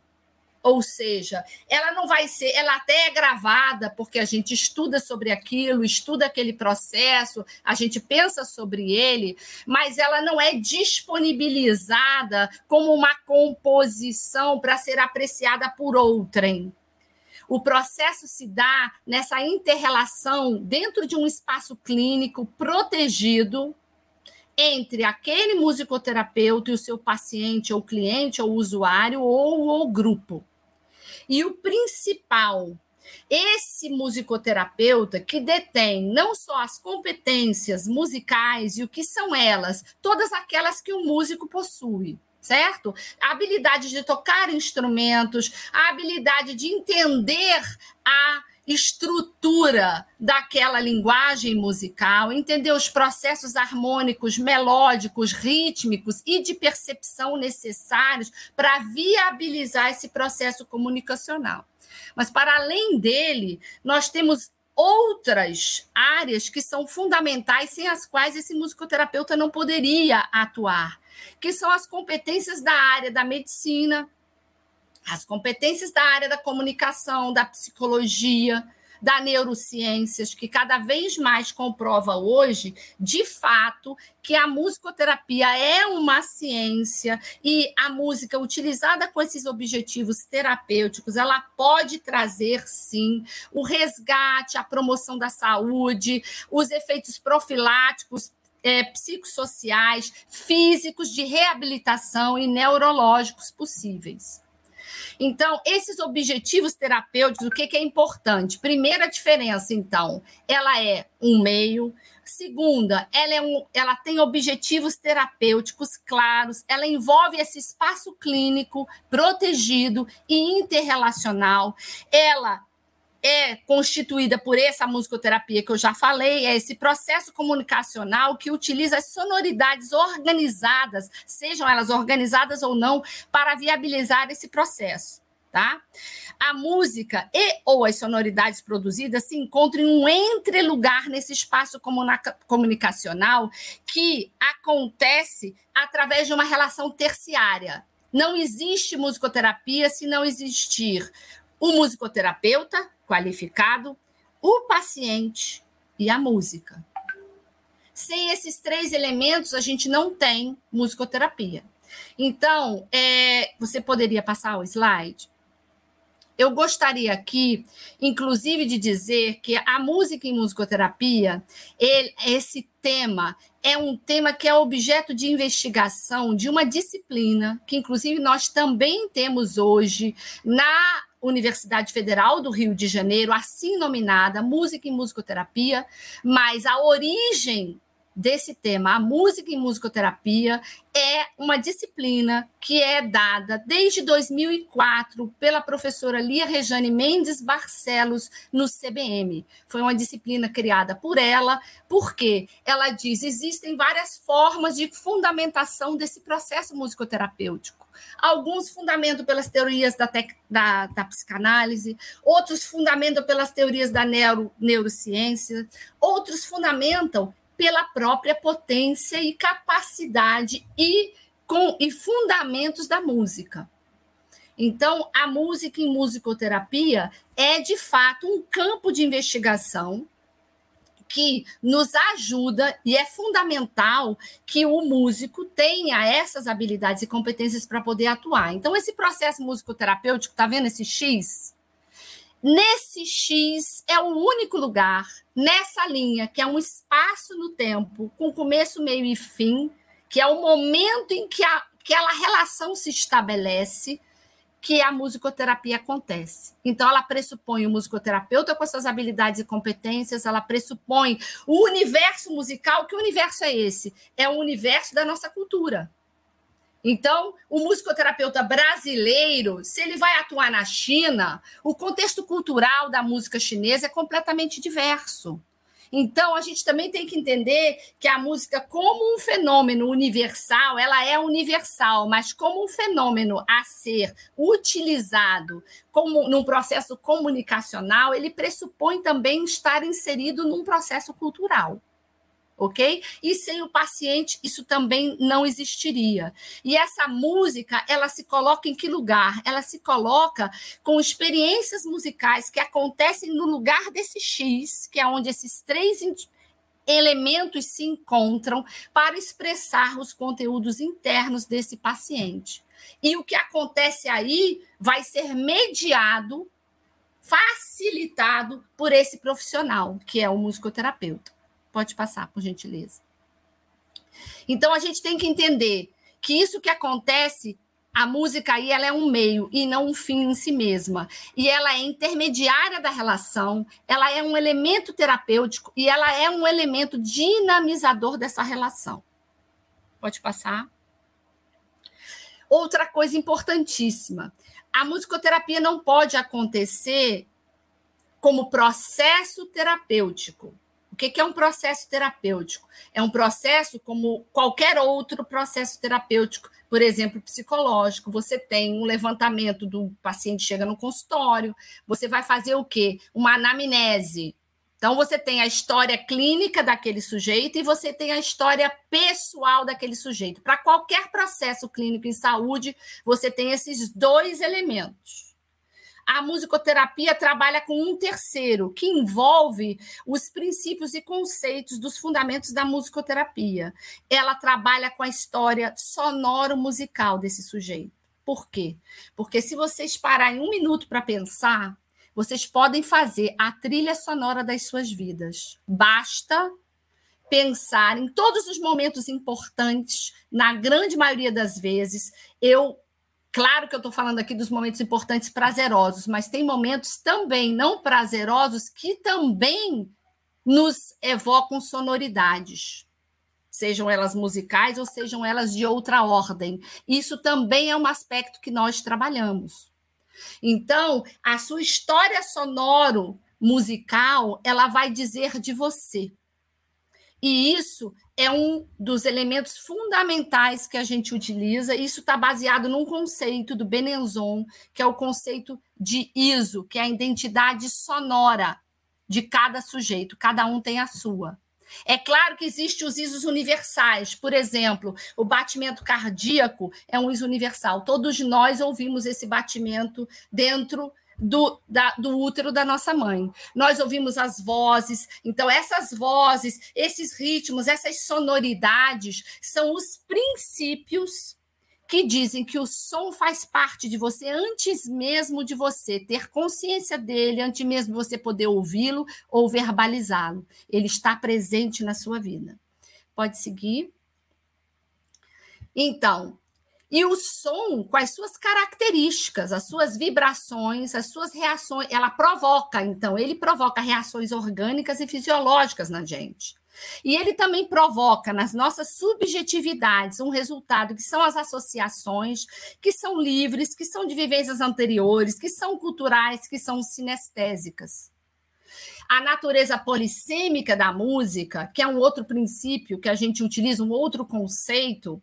Ou seja, ela não vai ser, ela até é gravada, porque a gente estuda sobre aquilo, estuda aquele processo, a gente pensa sobre ele, mas ela não é disponibilizada como uma composição para ser apreciada por outrem. O processo se dá nessa interrelação dentro de um espaço clínico protegido entre aquele musicoterapeuta e o seu paciente, ou cliente, ou usuário, ou o grupo. E o principal esse musicoterapeuta que detém não só as competências musicais e o que são elas, todas aquelas que o músico possui, certo? A habilidade de tocar instrumentos, a habilidade de entender a estrutura daquela linguagem musical, entender os processos harmônicos, melódicos, rítmicos e de percepção necessários para viabilizar esse processo comunicacional. Mas, para além dele, nós temos outras áreas que são fundamentais, sem as quais esse musicoterapeuta não poderia atuar, que são as competências da área da medicina, as competências da área da comunicação, da psicologia, da neurociências, que cada vez mais comprova hoje, de fato, que a musicoterapia é uma ciência e a música utilizada com esses objetivos terapêuticos, ela pode trazer sim o resgate, a promoção da saúde, os efeitos profiláticos é, psicossociais, físicos, de reabilitação e neurológicos possíveis. Então, esses objetivos terapêuticos, o que, que é importante? Primeira diferença, então, ela é um meio. Segunda, ela, é um, ela tem objetivos terapêuticos claros, ela envolve esse espaço clínico protegido e interrelacional. Ela é constituída por essa musicoterapia que eu já falei, é esse processo comunicacional que utiliza as sonoridades organizadas, sejam elas organizadas ou não, para viabilizar esse processo. Tá? A música e ou as sonoridades produzidas se encontram em um entrelugar nesse espaço comunicacional que acontece através de uma relação terciária. Não existe musicoterapia se não existir o musicoterapeuta, qualificado, o paciente e a música. Sem esses três elementos, a gente não tem musicoterapia. Então, é, você poderia passar o slide? Eu gostaria aqui, inclusive, de dizer que a música em musicoterapia, ele, esse tema, é um tema que é objeto de investigação de uma disciplina que, inclusive, nós também temos hoje na Universidade Federal do Rio de Janeiro, assim nominada, Música e Musicoterapia, mas a origem desse tema, a música e musicoterapia, é uma disciplina que é dada desde 2004 pela professora Lia Rejane Mendes Barcelos no CBM. Foi uma disciplina criada por ela, porque ela diz existem várias formas de fundamentação desse processo musicoterapêutico. Alguns fundamentam pelas teorias da, tec, da, da psicanálise, outros fundamentam pelas teorias da neuro, neurociência, outros fundamentam pela própria potência e capacidade e, com, e fundamentos da música. Então, a música em musicoterapia é, de fato, um campo de investigação que nos ajuda e é fundamental que o músico tenha essas habilidades e competências para poder atuar. Então, esse processo musicoterapêutico, está vendo esse X? Nesse X é o único lugar, nessa linha, que é um espaço no tempo, com começo, meio e fim, que é o momento em que a, aquela relação se estabelece, que a musicoterapia acontece. Então, ela pressupõe o musicoterapeuta com suas habilidades e competências, ela pressupõe o universo musical. Que universo é esse? É o universo da nossa cultura. Então, o musicoterapeuta brasileiro, se ele vai atuar na China, o contexto cultural da música chinesa é completamente diverso. Então, a gente também tem que entender que a música, como um fenômeno universal, ela é universal, mas como um fenômeno a ser utilizado como num processo comunicacional, ele pressupõe também estar inserido num processo cultural ok? E sem o paciente isso também não existiria. E essa música, ela se coloca em que lugar? Ela se coloca com experiências musicais que acontecem no lugar desse X, que é onde esses três elementos se encontram para expressar os conteúdos internos desse paciente. E o que acontece aí vai ser mediado, facilitado por esse profissional, que é o musicoterapeuta. Pode passar, por gentileza. Então, a gente tem que entender que isso que acontece A música aí ela é um meio e não um fim em si mesma. E ela é intermediária da relação, ela é um elemento terapêutico e ela é um elemento dinamizador dessa relação. Pode passar. Outra coisa importantíssima: a musicoterapia não pode acontecer como processo terapêutico. O que é um processo terapêutico? É um processo como qualquer outro processo terapêutico, por exemplo, psicológico. Você tem um levantamento do paciente chega no consultório, você vai fazer o quê? Uma anamnese. Então, você tem a história clínica daquele sujeito e você tem a história pessoal daquele sujeito. Para qualquer processo clínico em saúde, você tem esses dois elementos a musicoterapia trabalha com um terceiro, que envolve os princípios e conceitos dos fundamentos da musicoterapia. Ela trabalha com a história sonoro-musical desse sujeito. Por quê? Porque se vocês pararem um minuto para pensar, vocês podem fazer a trilha sonora das suas vidas. Basta pensar em todos os momentos importantes, na grande maioria das vezes, eu Claro que eu estou falando aqui dos momentos importantes prazerosos, mas tem momentos também não prazerosos que também nos evocam sonoridades, sejam elas musicais ou sejam elas de outra ordem. Isso também é um aspecto que nós trabalhamos. Então, a sua história sonoro musical, ela vai dizer de você. E isso é um dos elementos fundamentais que a gente utiliza. Isso está baseado num conceito do Benenzon, que é o conceito de ISO, que é a identidade sonora de cada sujeito. Cada um tem a sua. É claro que existem os ISOs universais. Por exemplo, o batimento cardíaco é um ISO universal. Todos nós ouvimos esse batimento dentro do, da, do útero da nossa mãe. Nós ouvimos as vozes, então essas vozes, esses ritmos, essas sonoridades são os princípios que dizem que o som faz parte de você antes mesmo de você ter consciência dele, antes mesmo de você poder ouvi-lo ou verbalizá-lo. Ele está presente na sua vida. Pode seguir. Então, e o som, com as suas características, as suas vibrações, as suas reações, ela provoca, então, ele provoca reações orgânicas e fisiológicas na gente. E ele também provoca nas nossas subjetividades um resultado que são as associações, que são livres, que são de vivências anteriores, que são culturais, que são sinestésicas. A natureza polissêmica da música, que é um outro princípio que a gente utiliza, um outro conceito,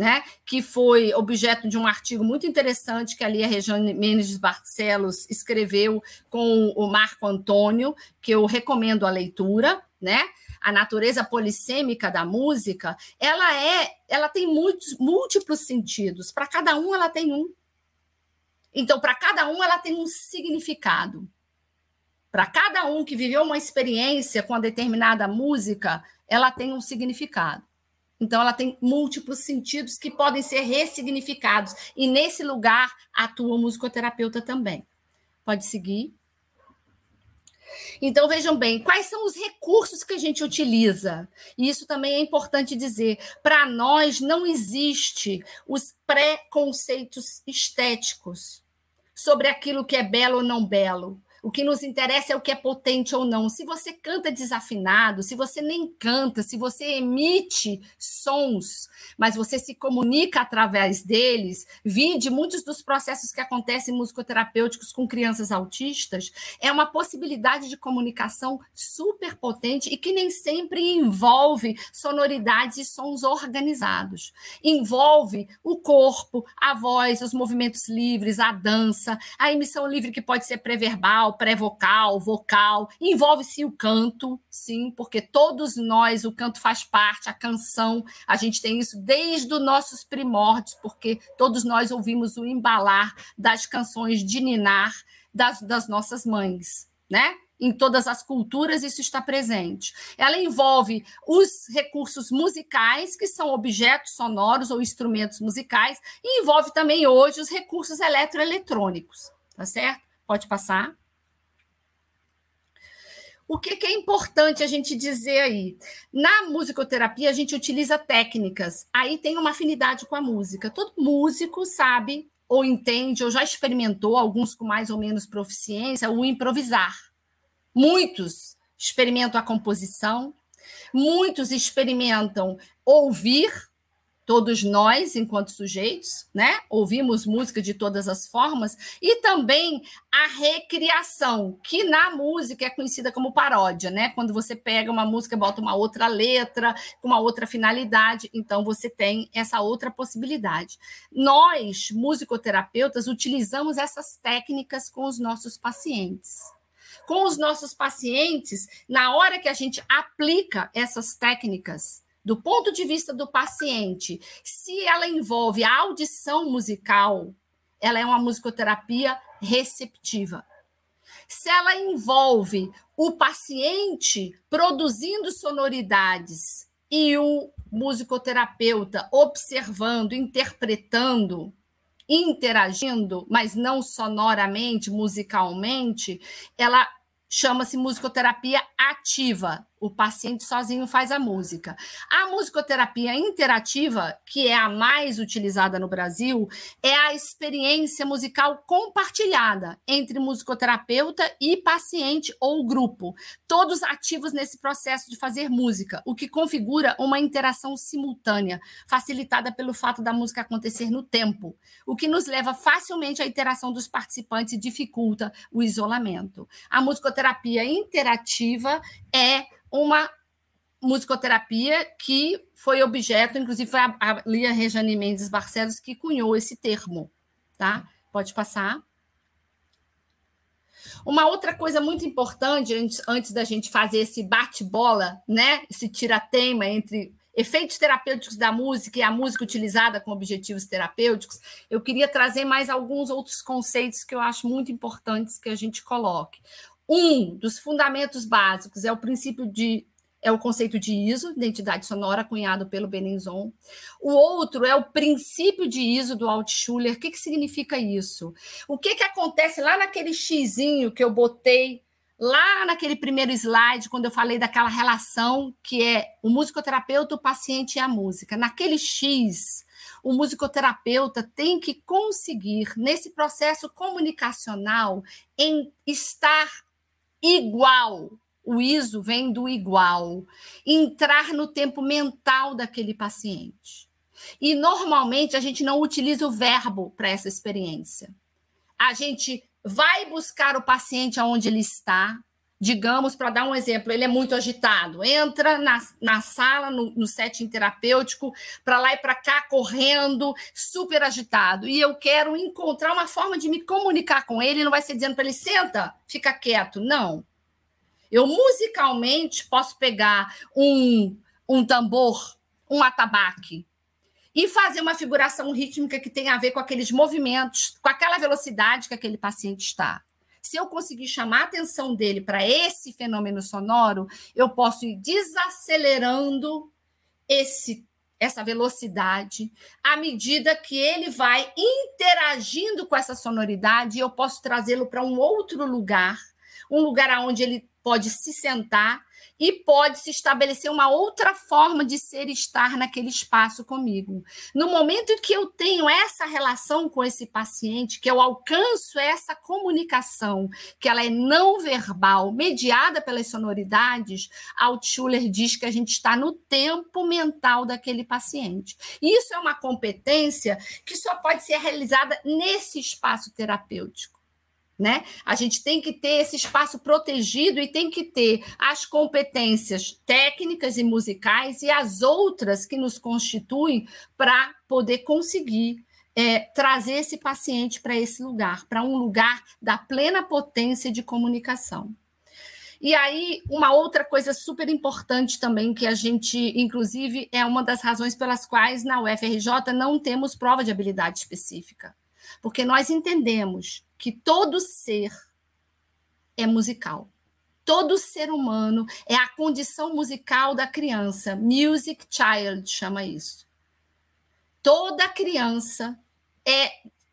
né, que foi objeto de um artigo muito interessante que ali a Regiane Mendes Barcelos escreveu com o Marco Antônio, que eu recomendo a leitura, né? A natureza polissêmica da música, ela é, ela tem muitos múltiplos sentidos. Para cada um ela tem um. Então, para cada um ela tem um significado. Para cada um que viveu uma experiência com uma determinada música, ela tem um significado. Então, ela tem múltiplos sentidos que podem ser ressignificados. E nesse lugar atua o musicoterapeuta também. Pode seguir. Então, vejam bem, quais são os recursos que a gente utiliza? E isso também é importante dizer. Para nós, não existe os preconceitos estéticos sobre aquilo que é belo ou não belo. O que nos interessa é o que é potente ou não. Se você canta desafinado, se você nem canta, se você emite sons, mas você se comunica através deles, vide muitos dos processos que acontecem musicoterapêuticos com crianças autistas, é uma possibilidade de comunicação super potente e que nem sempre envolve sonoridades e sons organizados. Envolve o corpo, a voz, os movimentos livres, a dança, a emissão livre que pode ser pré-verbal, pré-vocal, vocal, envolve-se o canto, sim, porque todos nós, o canto faz parte, a canção, a gente tem isso desde os nossos primórdios, porque todos nós ouvimos o embalar das canções de ninar das, das nossas mães, né? Em todas as culturas isso está presente. Ela envolve os recursos musicais, que são objetos sonoros ou instrumentos musicais, e envolve também hoje os recursos eletroeletrônicos, tá certo? Pode passar. O que, que, é importante a gente dizer aí? Na musicoterapia, a gente utiliza técnicas, aí tem uma afinidade com a música. Todo músico sabe, ou entende, ou já experimentou, alguns com mais ou menos proficiência, o improvisar. Muitos experimentam a composição, muitos experimentam ouvir todos nós, enquanto sujeitos, né? Ouvimos música de todas as formas, e também a recriação, que na música é conhecida como paródia, né? Quando você pega uma música, bota uma outra letra, com uma outra finalidade, então você tem essa outra possibilidade. Nós, musicoterapeutas, utilizamos essas técnicas com os nossos pacientes com os nossos pacientes, na hora que a gente aplica essas técnicas, do ponto de vista do paciente, se ela envolve a audição musical, ela é uma musicoterapia receptiva. Se ela envolve o paciente produzindo sonoridades e o musicoterapeuta observando, interpretando, interagindo, mas não sonoramente, musicalmente, ela chama-se musicoterapia ativa. O paciente sozinho faz a música. A musicoterapia interativa, que é a mais utilizada no Brasil, é a experiência musical compartilhada entre musicoterapeuta e paciente ou grupo, todos ativos nesse processo de fazer música, o que configura uma interação simultânea, facilitada pelo fato da música acontecer no tempo, o que nos leva facilmente à interação dos participantes e dificulta o isolamento. A musicoterapia interativa é uma musicoterapia que foi objeto, inclusive foi a, a Lia Rejane Mendes Barcelos que cunhou esse termo, tá? Pode passar. Uma outra coisa muito importante, antes, antes da gente fazer esse bate-bola, né? Esse tira-tema entre efeitos terapêuticos da música e a música utilizada com objetivos terapêuticos, eu queria trazer mais alguns outros conceitos que eu acho muito importantes que a gente coloque. Um dos fundamentos básicos é o princípio de é o conceito de ISO, identidade sonora, cunhado pelo Benenzon. O outro é o princípio de ISO do Altschuler. O que, que significa isso? O que, que acontece lá naquele xizinho que eu botei lá naquele primeiro slide, quando eu falei daquela relação que é o musicoterapeuta, o paciente e a música. Naquele X, o musicoterapeuta tem que conseguir, nesse processo comunicacional, em estar igual. O ISO vem do igual. Entrar no tempo mental daquele paciente. E normalmente a gente não utiliza o verbo para essa experiência. A gente vai buscar o paciente aonde ele está. Digamos, para dar um exemplo, ele é muito agitado, entra na, na sala, no, no setting terapêutico, para lá e para cá, correndo, super agitado. E eu quero encontrar uma forma de me comunicar com ele, não vai ser dizendo para ele, senta, fica quieto. Não. Eu musicalmente posso pegar um, um tambor, um atabaque, e fazer uma figuração rítmica que tem a ver com aqueles movimentos, com aquela velocidade que aquele paciente está. Se eu conseguir chamar a atenção dele para esse fenômeno sonoro, eu posso ir desacelerando esse essa velocidade, à medida que ele vai interagindo com essa sonoridade, eu posso trazê-lo para um outro lugar, um lugar onde ele pode se sentar e pode se estabelecer uma outra forma de ser e estar naquele espaço comigo. No momento em que eu tenho essa relação com esse paciente, que eu alcanço essa comunicação, que ela é não verbal, mediada pelas sonoridades, Altschuler diz que a gente está no tempo mental daquele paciente. Isso é uma competência que só pode ser realizada nesse espaço terapêutico né? A gente tem que ter esse espaço protegido e tem que ter as competências técnicas e musicais e as outras que nos constituem para poder conseguir é, trazer esse paciente para esse lugar, para um lugar da plena potência de comunicação. E aí, uma outra coisa super importante também, que a gente, inclusive, é uma das razões pelas quais na UFRJ não temos prova de habilidade específica. Porque nós entendemos que todo ser é musical. Todo ser humano é a condição musical da criança. Music child chama isso. Toda criança é.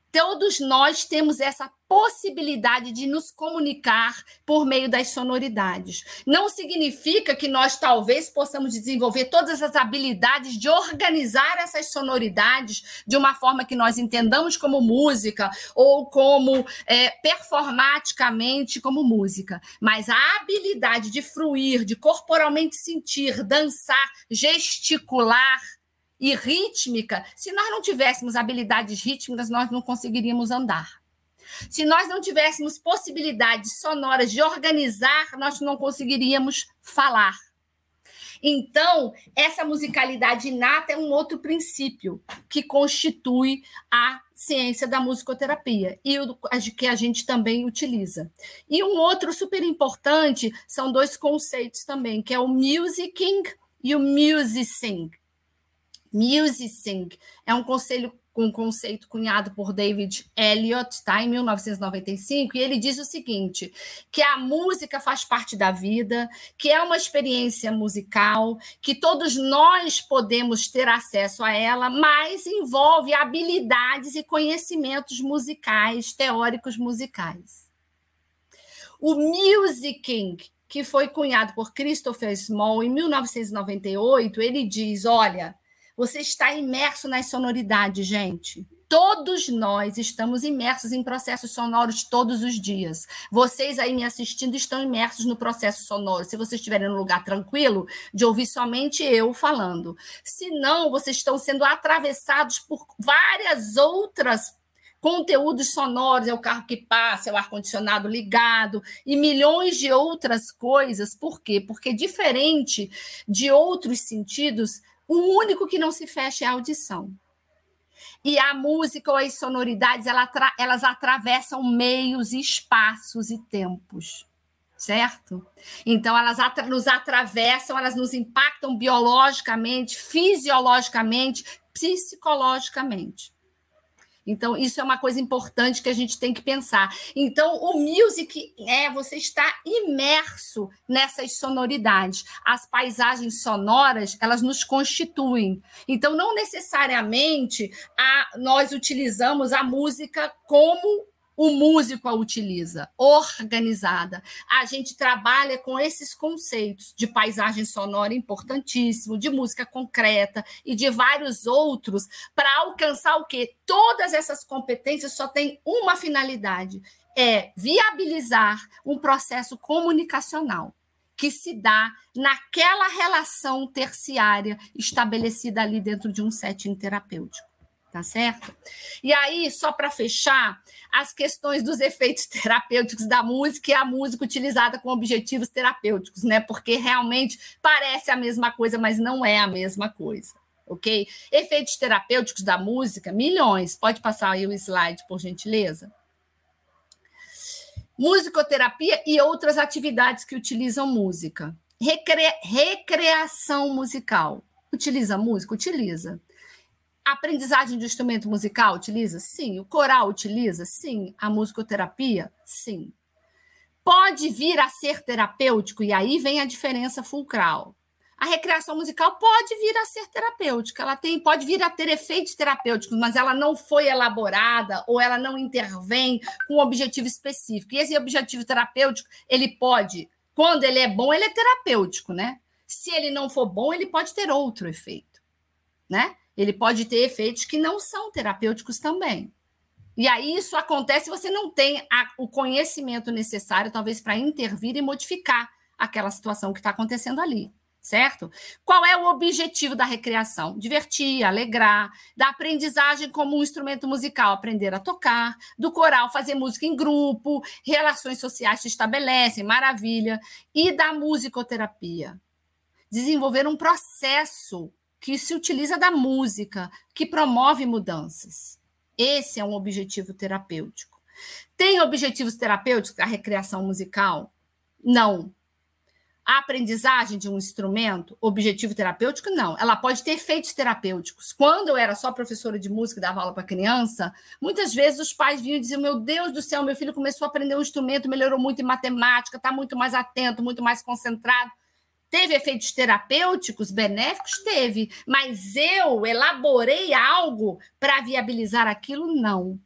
Todos nós temos essa possibilidade de nos comunicar por meio das sonoridades. Não significa que nós talvez possamos desenvolver todas as habilidades de organizar essas sonoridades de uma forma que nós entendamos como música ou como é, performaticamente como música, mas a habilidade de fruir, de corporalmente sentir, dançar, gesticular e rítmica, se nós não tivéssemos habilidades rítmicas, nós não conseguiríamos andar. Se nós não tivéssemos possibilidades sonoras de organizar, nós não conseguiríamos falar. Então, essa musicalidade inata é um outro princípio que constitui a ciência da musicoterapia e o que a gente também utiliza. E um outro super importante são dois conceitos também, que é o musicking e o musicing. Musicing é um conselho um conceito cunhado por David Elliott, tá, em 1995, e ele diz o seguinte: que a música faz parte da vida, que é uma experiência musical, que todos nós podemos ter acesso a ela, mas envolve habilidades e conhecimentos musicais, teóricos musicais. O musicking, que foi cunhado por Christopher Small em 1998, ele diz: olha você está imerso nas sonoridades, gente. Todos nós estamos imersos em processos sonoros todos os dias. Vocês aí me assistindo estão imersos no processo sonoro. Se vocês estiverem num lugar tranquilo, de ouvir somente eu falando. Se não, vocês estão sendo atravessados por várias outras conteúdos sonoros, é o carro que passa, é o ar-condicionado ligado e milhões de outras coisas. Por quê? Porque diferente de outros sentidos, o único que não se fecha é a audição. E a música ou as sonoridades, elas atravessam meios, espaços e tempos, certo? Então, elas nos atravessam, elas nos impactam biologicamente, fisiologicamente, psicologicamente. Então, isso é uma coisa importante que a gente tem que pensar. Então, o music é você está imerso nessas sonoridades. As paisagens sonoras, elas nos constituem. Então, não necessariamente a, nós utilizamos a música como o músico a utiliza, organizada. A gente trabalha com esses conceitos de paisagem sonora importantíssimo, de música concreta e de vários outros para alcançar o quê? Todas essas competências só têm uma finalidade, é viabilizar um processo comunicacional que se dá naquela relação terciária estabelecida ali dentro de um setting terapêutico tá certo? E aí, só para fechar, as questões dos efeitos terapêuticos da música e a música utilizada com objetivos terapêuticos, né? Porque realmente parece a mesma coisa, mas não é a mesma coisa, ok? Efeitos terapêuticos da música, milhões. Pode passar aí o slide, por gentileza? Musicoterapia e outras atividades que utilizam música. Recre... Recreação musical. Utiliza música? Utiliza. A aprendizagem de instrumento musical utiliza? Sim. O coral utiliza? Sim. A musicoterapia? Sim. Pode vir a ser terapêutico, e aí vem a diferença fulcral. A recreação musical pode vir a ser terapêutica, ela tem, pode vir a ter efeitos terapêuticos, mas ela não foi elaborada ou ela não intervém com um objetivo específico. E esse objetivo terapêutico, ele pode, quando ele é bom, ele é terapêutico, né? Se ele não for bom, ele pode ter outro efeito, né? Ele pode ter efeitos que não são terapêuticos também. E aí isso acontece você não tem a, o conhecimento necessário, talvez, para intervir e modificar aquela situação que está acontecendo ali, certo? Qual é o objetivo da recreação? Divertir, alegrar, da aprendizagem como um instrumento musical, aprender a tocar, do coral, fazer música em grupo, relações sociais se estabelecem, maravilha, e da musicoterapia. Desenvolver um processo que se utiliza da música, que promove mudanças. Esse é um objetivo terapêutico. Tem objetivos terapêuticos a recreação musical? Não. A aprendizagem de um instrumento, objetivo terapêutico? Não. Ela pode ter efeitos terapêuticos. Quando eu era só professora de música e dava aula para criança, muitas vezes os pais vinham e diziam: Meu Deus do céu, meu filho começou a aprender um instrumento, melhorou muito em matemática, está muito mais atento, muito mais concentrado. Teve efeitos terapêuticos benéficos? Teve, mas eu elaborei algo para viabilizar aquilo? Não.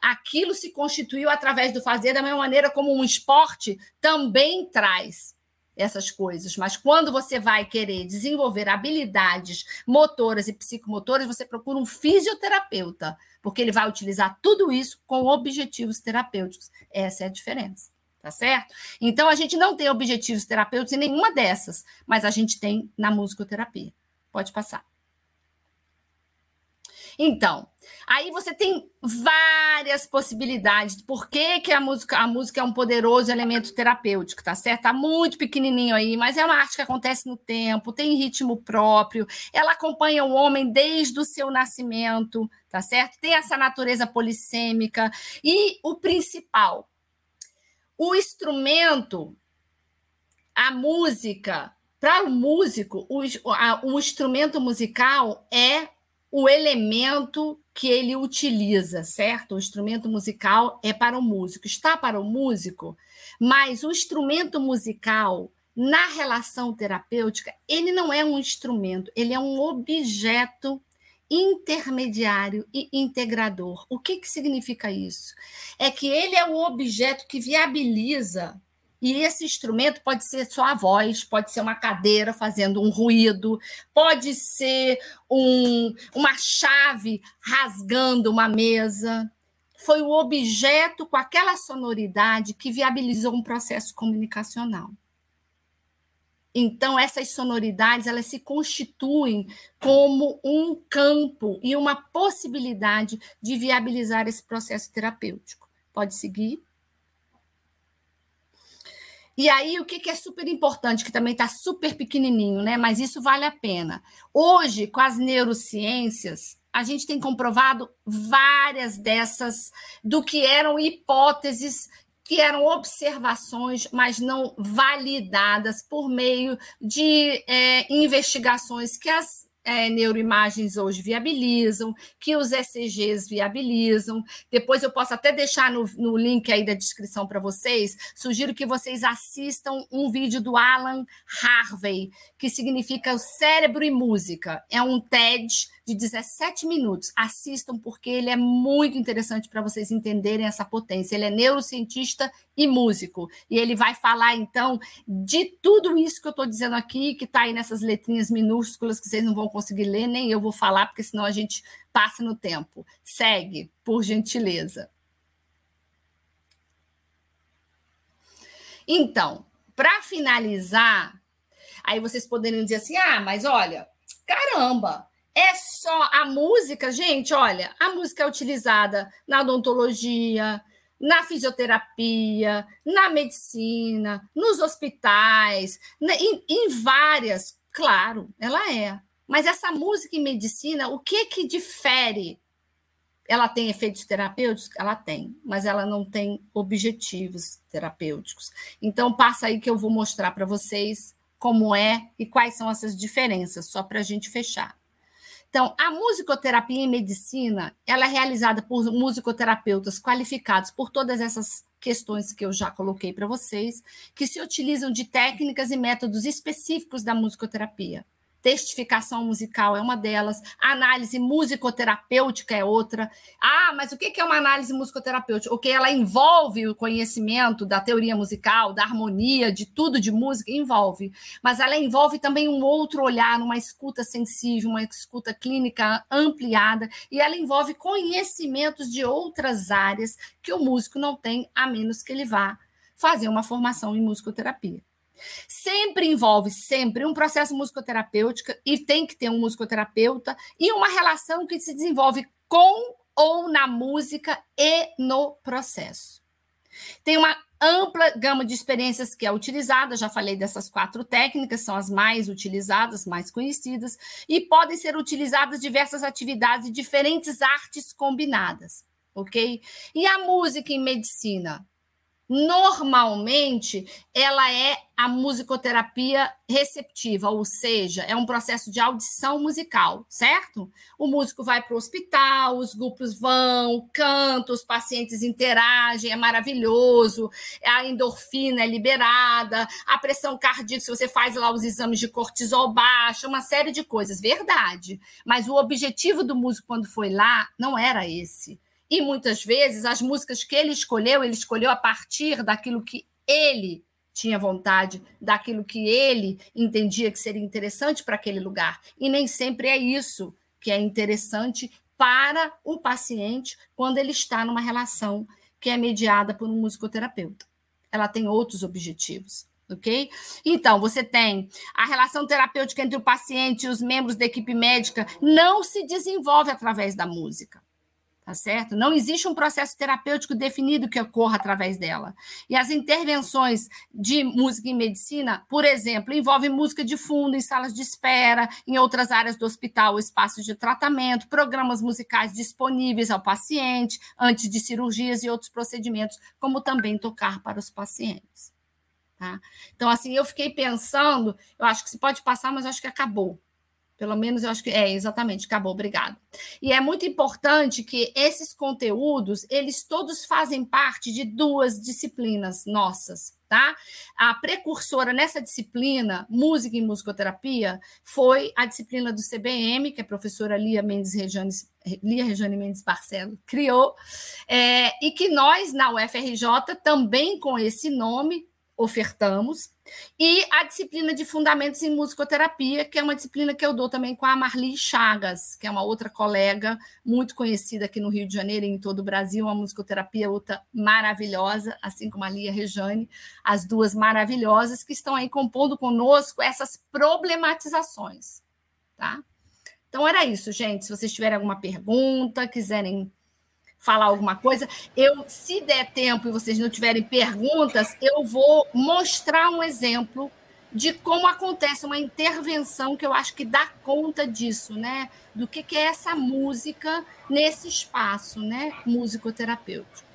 aquilo se constituiu através do fazer, da mesma maneira como um esporte também traz essas coisas. Mas quando você vai querer desenvolver habilidades motoras e psicomotoras, você procura um fisioterapeuta, porque ele vai utilizar tudo isso com objetivos terapêuticos. Essa é a diferença. Tá certo? Então, a gente não tem objetivos terapêuticos em nenhuma dessas, mas a gente tem na musicoterapia. Pode passar. Então, aí você tem várias possibilidades. Por que, que a música a música é um poderoso elemento terapêutico, tá certo? Tá muito pequenininho aí, mas é uma arte que acontece no tempo, tem ritmo próprio, ela acompanha o homem desde o seu nascimento, tá certo? Tem essa natureza polissêmica e o principal, o instrumento, a música, para o músico, o, a, o instrumento musical é o elemento que ele utiliza, certo? O instrumento musical é para o músico, está para o músico, mas o instrumento musical, na relação terapêutica, ele não é um instrumento, ele é um objeto intermediário e integrador. O que, que significa isso? É que ele é o objeto que viabiliza e esse instrumento pode ser só a voz, pode ser uma cadeira fazendo um ruído, pode ser um, uma chave rasgando uma mesa. Foi o objeto com aquela sonoridade que viabilizou um processo comunicacional. Então, essas sonoridades elas se constituem como um campo e uma possibilidade de viabilizar esse processo terapêutico. Pode seguir. E aí, o que, é super importante, que também está super pequenininho, né? Mas isso vale a pena. Hoje, com as neurociências, a gente tem comprovado várias dessas do que eram hipóteses que eram observações, mas não validadas por meio de é, investigações que as é, neuroimagens hoje viabilizam, que os ECGs viabilizam. Depois eu posso até deixar no, no link aí da descrição para vocês. Sugiro que vocês assistam um vídeo do Alan Harvey, que significa cérebro e música. É um TED de 17 minutos. Assistam, porque ele é muito interessante para vocês entenderem essa potência. Ele é neurocientista e músico. E ele vai falar, então, de tudo isso que eu estou dizendo aqui, que está aí nessas letrinhas minúsculas que vocês não vão conseguir ler, nem eu vou falar, porque senão a gente passa no tempo. Segue, por gentileza. Então, para finalizar, aí vocês poderiam dizer assim: ah, mas olha, caramba, é só a música, gente, olha, a música é utilizada na odontologia, na fisioterapia, na medicina, nos hospitais, em, em várias, claro, ela é. Mas essa música em medicina, o que que difere? Ela tem efeitos terapêuticos? Ela tem, mas ela não tem objetivos terapêuticos. Então, passa aí que eu vou mostrar para vocês como é e quais são essas diferenças, só para a gente fechar. Então, a musicoterapia em medicina, ela é realizada por musicoterapeutas qualificados por todas essas questões que eu já coloquei para vocês, que se utilizam de técnicas e métodos específicos da musicoterapia testificação musical é uma delas, análise musicoterapêutica é outra. Ah, mas o que é uma análise musicoterapêutica? O que ela envolve o conhecimento da teoria musical, da harmonia, de tudo de música, envolve. Mas ela envolve também um outro olhar, uma escuta sensível, uma escuta clínica ampliada, e ela envolve conhecimentos de outras áreas que o músico não tem, a menos que ele vá fazer uma formação em musicoterapia. Sempre envolve sempre um processo musicoterapêutico e tem que ter um musicoterapeuta e uma relação que se desenvolve com ou na música e no processo. Tem uma ampla gama de experiências que é utilizada, já falei dessas quatro técnicas, são as mais utilizadas, mais conhecidas, e podem ser utilizadas diversas atividades e diferentes artes combinadas, ok? E a música em medicina? Normalmente, ela é a musicoterapia receptiva, ou seja, é um processo de audição musical, certo? O músico vai para o hospital, os grupos vão, cantam, os pacientes interagem, é maravilhoso, a endorfina é liberada, a pressão cardíaca, se você faz lá os exames de cortisol baixa, uma série de coisas, verdade. Mas o objetivo do músico quando foi lá não era esse E muitas vezes as músicas que ele escolheu, ele escolheu a partir daquilo que ele tinha vontade, daquilo que ele entendia que seria interessante para aquele lugar. E nem sempre é isso que é interessante para o paciente quando ele está numa relação que é mediada por um musicoterapeuta. Ela tem outros objetivos ok? Então, você tem a relação terapêutica entre o paciente e os membros da equipe médica não se desenvolve através da música. Tá certo? Não existe um processo terapêutico definido que ocorra através dela. E as intervenções de música em medicina, por exemplo, envolvem música de fundo em salas de espera, em outras áreas do hospital, espaços de tratamento, programas musicais disponíveis ao paciente, antes de cirurgias e outros procedimentos, como também tocar para os pacientes. Tá? Então, assim, eu fiquei pensando, eu acho que se pode passar, mas acho que acabou. Pelo menos eu acho que é exatamente, acabou, obrigado. E é muito importante que esses conteúdos, eles todos fazem parte de duas disciplinas nossas, tá? A precursora nessa disciplina, música e musicoterapia, foi a disciplina do CBM, que a professora Lia Mendes Rejane, Lia Rejane Mendes Barcelo criou, é, e que nós, na UFRJ, também com esse nome, ofertamos, e a disciplina de Fundamentos em Musicoterapia, que é uma disciplina que eu dou também com a Marli Chagas, que é uma outra colega muito conhecida aqui no Rio de Janeiro e em todo o Brasil, uma musicoterapeuta maravilhosa, assim como a Lia Rejane, as duas maravilhosas que estão aí compondo conosco essas problematizações, tá? Então era isso, gente. Se vocês tiverem alguma pergunta, quiserem falar alguma coisa. Eu, se der tempo e vocês não tiverem perguntas, eu vou mostrar um exemplo de como acontece uma intervenção que eu acho que dá conta disso, né? Do que, que é essa música nesse espaço, né? Musicoterapêutico.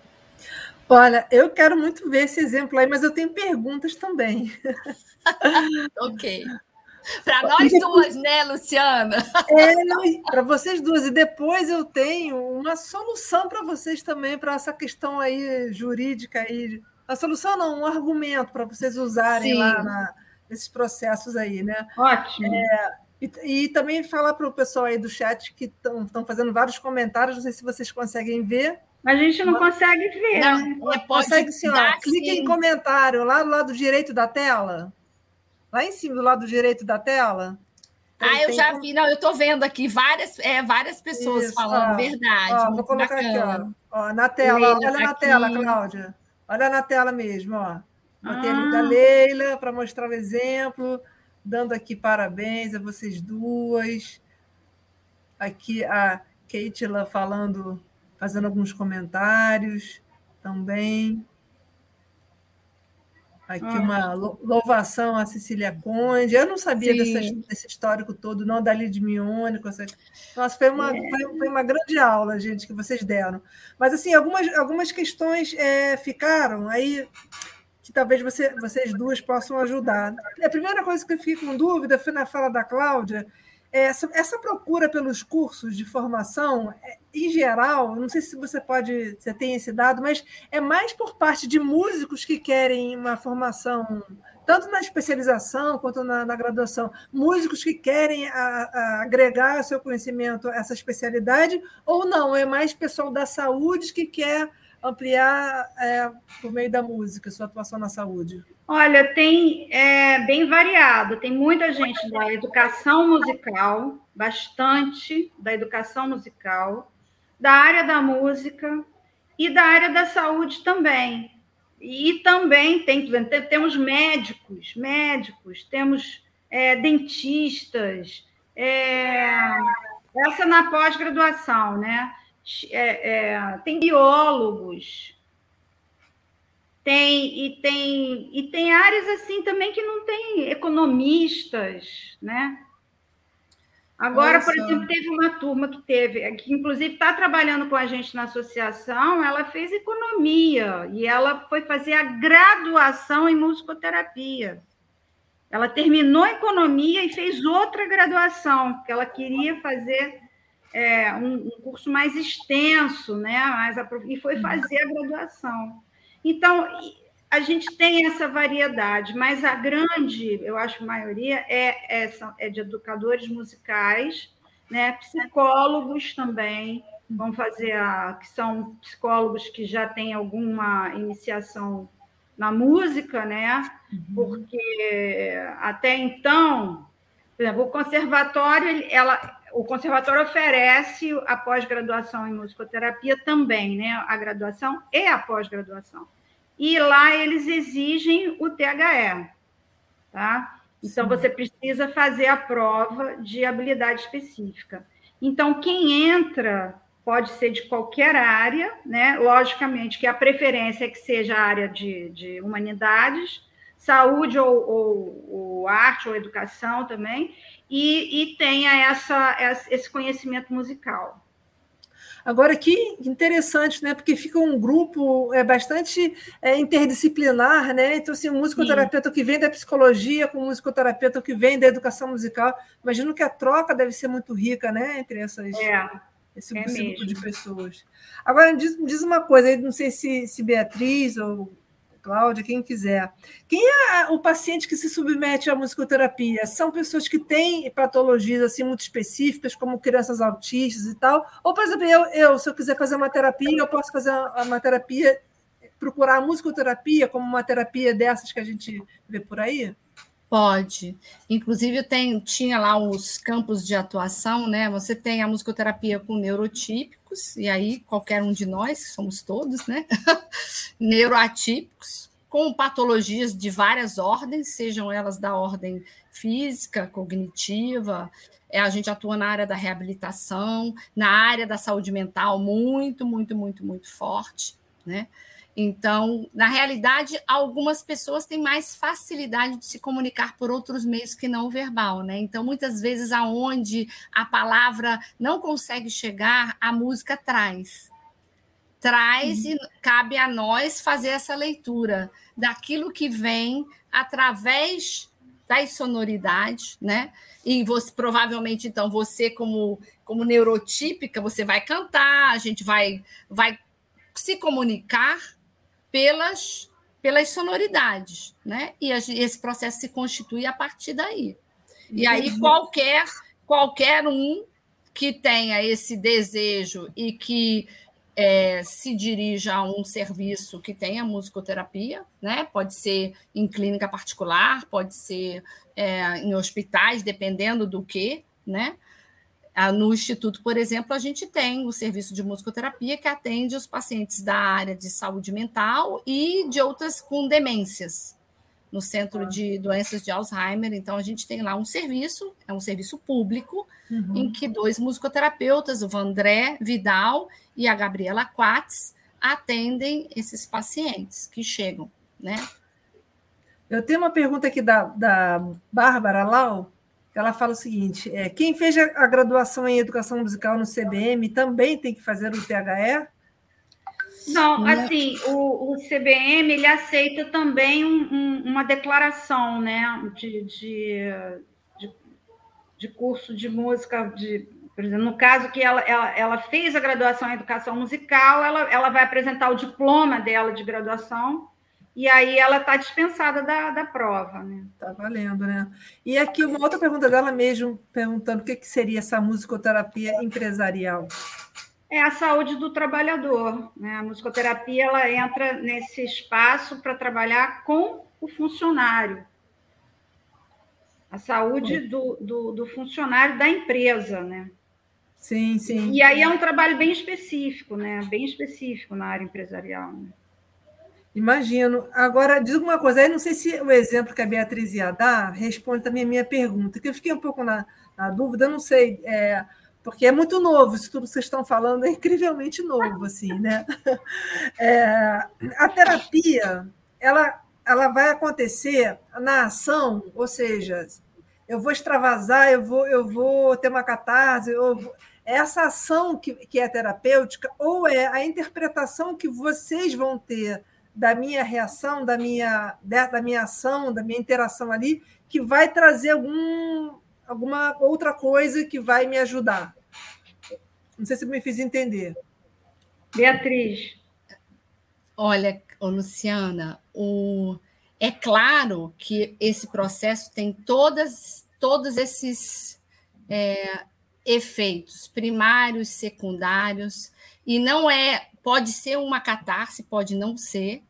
Olha, eu quero muito ver esse exemplo aí, mas eu tenho perguntas também. ok. Para nós duas, né, Luciana? É, para vocês duas. E depois eu tenho uma solução para vocês também, para essa questão aí jurídica aí. A solução não, um argumento para vocês usarem Sim. lá na, nesses processos aí, né? Ótimo. É, e, e, também falar para o pessoal aí do chat que estão fazendo vários comentários, não sei se vocês conseguem ver. A gente não Mas, consegue ver. Não, é, consegue sim, clique em comentário lá do lado direito da tela. Lá em cima, do lado direito da tela. Ah, eu já vi. Não, eu estou vendo aqui várias, é, várias pessoas Isso, falando, ó, verdade. Ó, vou colocar bacana. aqui, ó. ó na tela, Leila olha tá na aqui. tela, Cláudia. Olha na tela mesmo, ó. Botei ah. da Leila para mostrar o exemplo, dando aqui parabéns a vocês duas. Aqui a Keitila falando, fazendo alguns comentários também. Aqui ah. uma louvação a Cecília Conde. Eu não sabia dessa, desse histórico todo, não, da Lid Mione. Nossa, foi uma, é. foi, foi, uma grande aula, gente, que vocês deram. Mas, assim, algumas, algumas questões é, ficaram aí que talvez você, vocês duas possam ajudar. A primeira coisa que eu fiquei com dúvida foi na fala da Cláudia, essa, essa procura pelos cursos de formação, é, em geral, não sei se você pode, você tem esse dado, mas é mais por parte de músicos que querem uma formação, tanto na especialização quanto na, na graduação, músicos que querem a, a agregar seu conhecimento essa especialidade, ou não, é mais pessoal da saúde que quer ampliar é, por meio da música sua atuação na saúde? Olha, tem é, bem variado. Tem muita gente da educação musical, bastante da educação musical, da área da música e da área da saúde também. E também tem, temos médicos, médicos, temos é, dentistas, é, essa na pós-graduação, né? É, é, tem biólogos, tem e tem e tem áreas assim também que não tem economistas, né? Agora, por exemplo, teve uma turma que teve, que inclusive está trabalhando com a gente na associação, ela fez economia e ela foi fazer a graduação em musicoterapia. Ela terminou economia e fez outra graduação, porque ela queria fazer é, um, um, curso mais extenso, né? Mais, e foi uhum. fazer a graduação. Então, a gente tem essa variedade, mas a grande, eu acho, maioria é, é, é de educadores musicais, né? psicólogos também, vão fazer a. que são psicólogos que já têm alguma iniciação na música, né? Uhum. Porque até então, por exemplo, o conservatório, ela, o conservatório oferece a pós-graduação em musicoterapia também, né? A graduação e a pós-graduação. E lá eles exigem o THE, tá? Então Sim. você precisa fazer a prova de habilidade específica. Então quem entra pode ser de qualquer área, né? Logicamente que a preferência é que seja a área de, de humanidades, saúde ou, ou, ou, arte ou educação também, e, e tenha essa, esse conhecimento musical. Agora, que interessante, né? Porque fica um grupo é, bastante é, interdisciplinar, né? Então, assim, um musicoterapeuta Sim. que vem da psicologia com um musicoterapeuta que vem da educação musical. Imagino que a troca deve ser muito rica, né? Entre essas, é, esse, é grupo de pessoas. Agora, diz, diz uma coisa, não sei se, se Beatriz ou Cláudia, quem quiser. Quem é o paciente que se submete à musicoterapia? São pessoas que têm patologias assim muito específicas, como crianças autistas e tal? Ou, por exemplo, eu, eu se eu quiser fazer uma terapia, eu posso fazer uma terapia, procurar a musicoterapia como uma terapia dessas que a gente vê por aí? Pode. Inclusive, tem, tinha lá os campos de atuação, né? Você tem a musicoterapia com neurotípicos, e aí qualquer um de nós, que somos todos, né? Neuroatípicos, com patologias de várias ordens, sejam elas da ordem física, cognitiva, é, a gente atua na área da reabilitação, na área da saúde mental, muito, muito, muito, muito forte, né? Então, na realidade, algumas pessoas têm mais facilidade de se comunicar por outros meios que não o verbal, né? Então, muitas vezes, aonde a palavra não consegue chegar, a música traz. Traz uhum. e cabe a nós fazer essa leitura daquilo que vem através das sonoridades, né? E você provavelmente então você como como neurotípica, você vai cantar, a gente vai vai se comunicar pelas, pelas sonoridades, né? E esse processo se constitui a partir daí. E aí qualquer qualquer um que tenha esse desejo e que é, se dirija a um serviço que tenha musicoterapia, né? Pode ser em clínica particular, pode ser é, em hospitais, dependendo do que, né? No Instituto, por exemplo, a gente tem o serviço de musicoterapia que atende os pacientes da área de saúde mental e de outras com demências, no Centro de Doenças de Alzheimer. Então, a gente tem lá um serviço, é um serviço público, uhum. em que dois musicoterapeutas, o Vandré Vidal e a Gabriela Quatz, atendem esses pacientes que chegam, né? Eu tenho uma pergunta aqui da, da Bárbara Lau, ela fala o seguinte: é, quem fez a graduação em educação musical no CBM também tem que fazer o THE? Não, assim, o, o CBM ele aceita também um, um, uma declaração né, de, de, de, de, curso de música, de, por exemplo, no caso que ela, ela, ela fez a graduação em educação musical, ela, ela vai apresentar o diploma dela de graduação e aí ela está dispensada da, da prova. Né? Tá valendo, né? E aqui uma outra pergunta dela mesmo, perguntando o que, que seria essa musicoterapia empresarial. É a saúde do trabalhador. Né? A musicoterapia ela entra nesse espaço para trabalhar com o funcionário. A saúde do, do, do funcionário da empresa, né? Sim, sim. E aí é um trabalho bem específico, né? Bem específico na área empresarial. Né? Imagino. Agora, diz uma coisa, aí não sei se o exemplo que a Beatriz ia dar responde também a minha pergunta, que eu fiquei um pouco na, na dúvida, não sei, é, porque é muito novo, isso tudo que vocês estão falando é incrivelmente novo, assim, né? É, a terapia, ela, ela vai acontecer na ação, ou seja, eu vou extravasar, eu vou, eu vou ter uma catarse, eu vou, essa ação que, que é terapêutica, ou é a interpretação que vocês vão ter da minha reação, da minha, da minha ação, da minha interação ali, que vai trazer algum, alguma outra coisa que vai me ajudar. Não sei se me fiz entender. Beatriz. Olha, Luciana, o... é claro que esse processo tem todas, todos esses é, efeitos primários, secundários, e não é, pode ser uma catarse, pode não ser.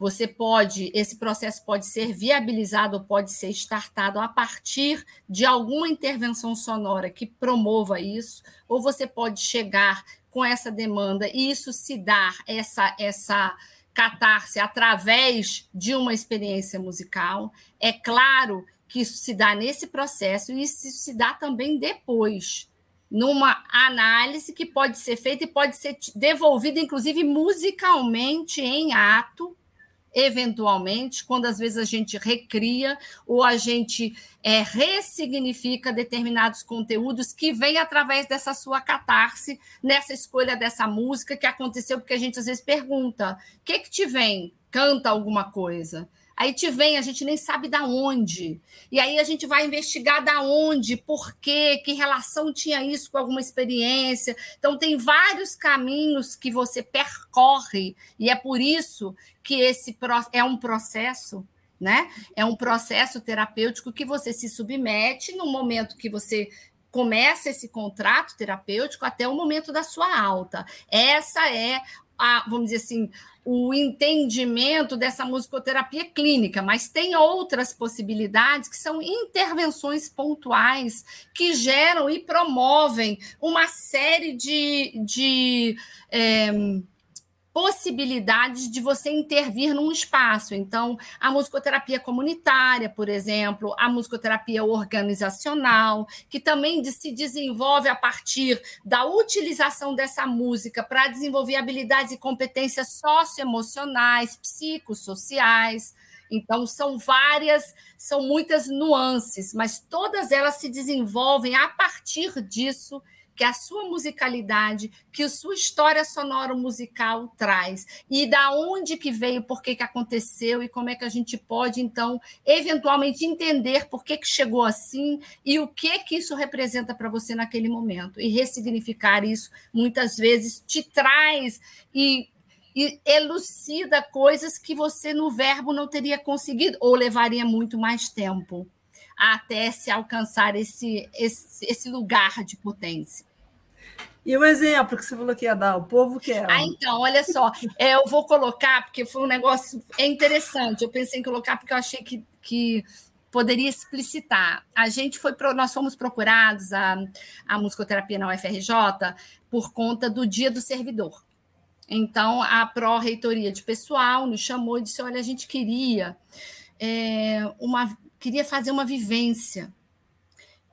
Você pode, esse processo pode ser viabilizado pode ser startado a partir de alguma intervenção sonora que promova isso, ou você pode chegar com essa demanda e isso se dar essa essa catarse através de uma experiência musical. É claro que isso se dá nesse processo e isso se dá também depois, numa análise que pode ser feita e pode ser devolvida, inclusive musicalmente, em ato, eventualmente, quando às vezes a gente recria ou a gente é, ressignifica determinados conteúdos que vêm através dessa sua catarse, nessa escolha dessa música que aconteceu, porque a gente às vezes pergunta: o que, que te vem? Canta alguma coisa. Aí te vem, a gente nem sabe da onde. E aí a gente vai investigar da onde, por quê, que relação tinha isso com alguma experiência. Então tem vários caminhos que você percorre e é por isso que esse é um processo, né? É um processo terapêutico que você se submete no momento que você começa esse contrato terapêutico até o momento da sua alta. Essa é a, vamos dizer assim, o entendimento dessa musicoterapia clínica, mas tem outras possibilidades que são intervenções pontuais que geram e promovem uma série de, de é, possibilidades de você intervir num espaço. Então, a musicoterapia comunitária, por exemplo, a musicoterapia organizacional, que também se desenvolve a partir da utilização dessa música para desenvolver habilidades e competências socioemocionais, psicossociais. Então, são várias, são muitas nuances, mas todas elas se desenvolvem a partir disso que a sua musicalidade, que a sua história sonora musical traz e da onde que veio, por que que aconteceu e como é que a gente pode então eventualmente entender por que que chegou assim e o que que isso representa para você naquele momento e ressignificar isso muitas vezes te traz e e elucida coisas que você no verbo não teria conseguido ou levaria muito mais tempo até se alcançar esse, esse, esse lugar de potência. E o exemplo que você falou que ia dar, o povo quer. Ah, então, olha só, é, eu vou colocar, porque foi um negócio é interessante. Eu pensei em colocar porque eu achei que, que poderia explicitar. A gente foi, nós fomos procurados, a, a musicoterapia na UFRJ, por conta do Dia do Servidor. Então, a pró-reitoria de pessoal nos chamou e disse: olha, a gente queria é, uma queria fazer uma vivência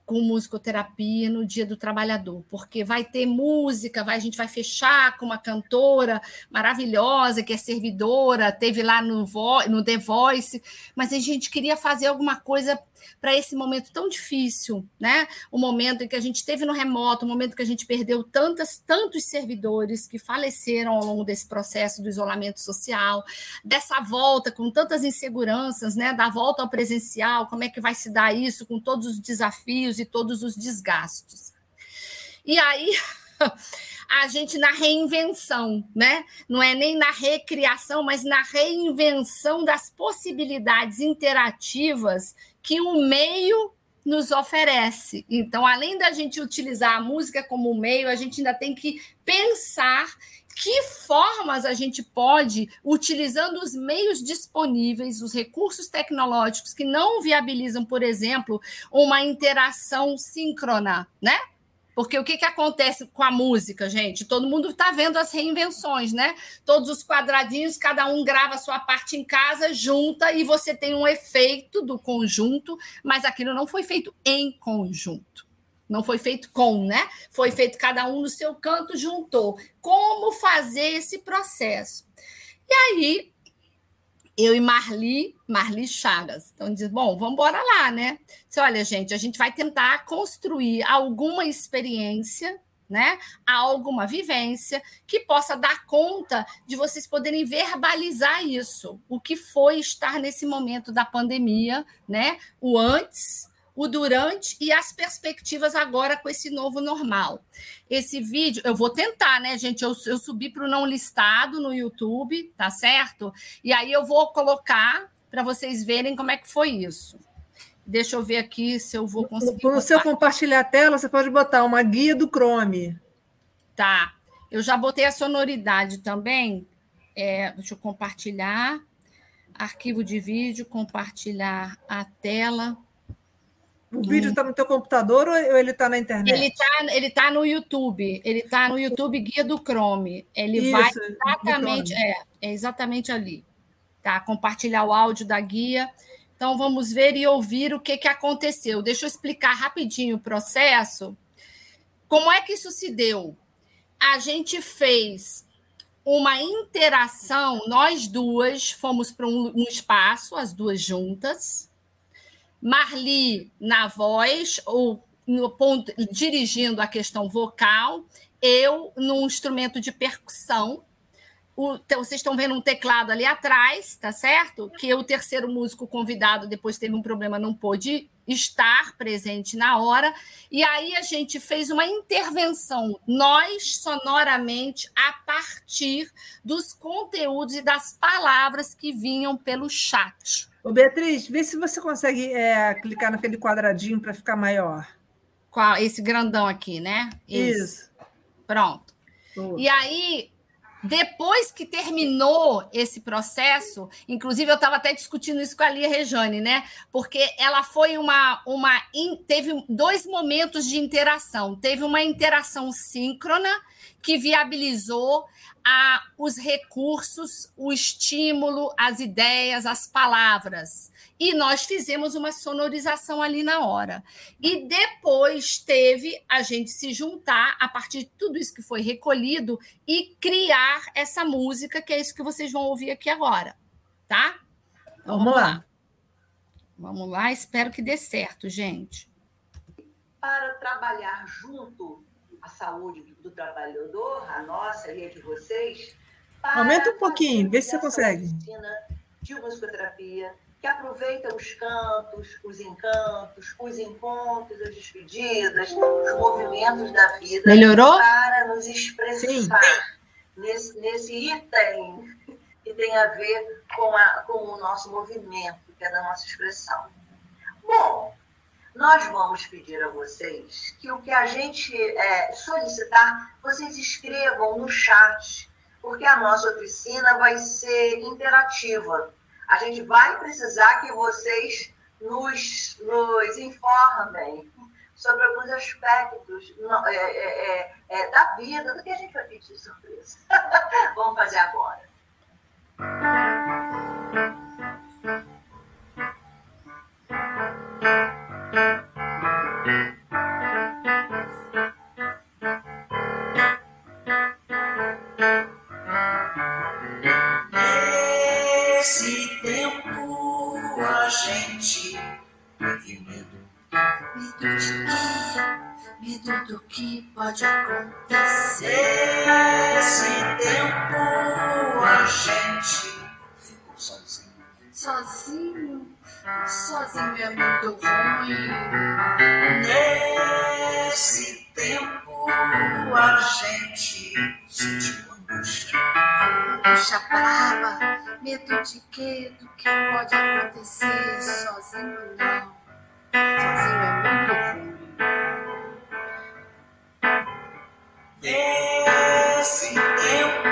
com musicoterapia no Dia do Trabalhador, porque vai ter música, vai, a gente vai fechar com uma cantora maravilhosa que é servidora, teve lá no, no The Voice, mas a gente queria fazer alguma coisa para esse momento tão difícil, né? O momento em que a gente teve no remoto, o momento que a gente perdeu tantas, tantos servidores que faleceram ao longo desse processo do isolamento social, dessa volta com tantas inseguranças, né? Da volta ao presencial, como é que vai se dar isso com todos os desafios e todos os desgastes. E aí a gente na reinvenção, né? Não é nem na recriação, mas na reinvenção das possibilidades interativas que o meio nos oferece. Então, além da gente utilizar a música como meio, a gente ainda tem que pensar que formas a gente pode, utilizando os meios disponíveis, os recursos tecnológicos que não viabilizam, por exemplo, uma interação síncrona, né? Porque o que, que acontece com a música, gente? Todo mundo está vendo as reinvenções, né? Todos os quadradinhos, cada um grava a sua parte em casa, junta e você tem um efeito do conjunto, mas aquilo não foi feito em conjunto. Não foi feito com, né? Foi feito cada um no seu canto, juntou. Como fazer esse processo? E aí eu e Marli, Marli Chagas. Então, diz, bom, vamos embora lá, né? Olha, gente, a gente vai tentar construir alguma experiência, né? Alguma vivência que possa dar conta de vocês poderem verbalizar isso. O que foi estar nesse momento da pandemia, né? O antes, o durante e as perspectivas agora com esse novo normal. Esse vídeo, eu vou tentar, né, gente? Eu, eu subi para o não listado no YouTube, tá certo? E aí eu vou colocar para vocês verem como é que foi isso. Deixa eu ver aqui se eu vou conseguir. No seu compartilhar a tela, você pode botar uma guia do Chrome. Tá. Eu já botei a sonoridade também. É, deixa eu compartilhar. Arquivo de vídeo, compartilhar a tela. O vídeo está no teu computador ou ele está na internet? Ele está ele tá no YouTube. Ele está no YouTube Guia do Chrome. Ele Isso, vai exatamente, é, é exatamente ali. Tá? Compartilhar o áudio da guia. Então vamos ver e ouvir o que, que aconteceu. Deixa eu explicar rapidinho o processo. Como é que isso se deu? A gente fez uma interação, nós duas fomos para um, um espaço, as duas juntas Marli na voz, ou no ponto, dirigindo a questão vocal, eu num instrumento de percussão. O, então, vocês estão vendo um teclado ali atrás, tá certo? Que o terceiro músico convidado depois teve um problema, não pôde estar presente na hora. E aí a gente fez uma intervenção, nós sonoramente, a partir dos conteúdos e das palavras que vinham pelo chat. Ô, Beatriz, vê se você consegue é, clicar naquele quadradinho para ficar maior. Qual? Esse grandão aqui, né? Esse. Isso. Pronto. E aí, depois que terminou esse processo, inclusive eu estava até discutindo isso com a Lia Rejane, né? Porque ela foi uma. uma teve dois momentos de interação. Teve uma interação síncrona que viabilizou a, os recursos, o estímulo, as ideias, as palavras. E nós fizemos uma sonorização ali na hora. E depois teve a gente se juntar a partir de tudo isso que foi recolhido e criar essa música, que é isso que vocês vão ouvir aqui agora. Tá? Então, vamos lá. Vamos lá, espero que dê certo, gente. Para trabalhar junto a saúde do trabalhador, a nossa e a de vocês. Aumenta um pouquinho, vê se você consegue. De musicoterapia, que aproveita os cantos, os encantos, os encontros, as despedidas, os movimentos da vida. Melhorou? Para nos expressar nesse, nesse item que tem a ver com, a, com o nosso movimento, que é da nossa expressão. Bom, nós vamos pedir a vocês que o que a gente é, solicitar, vocês escrevam no chat, porque a nossa oficina vai ser interativa. A gente vai precisar que vocês nos, nos informem sobre alguns aspectos é, é, é, é, da vida, do que a gente vai pedir surpresa. Vamos fazer agora. Nesse medo de quê? Do que pode acontecer? Sozinho não. Sozinho é muito ruim. Nesse tempo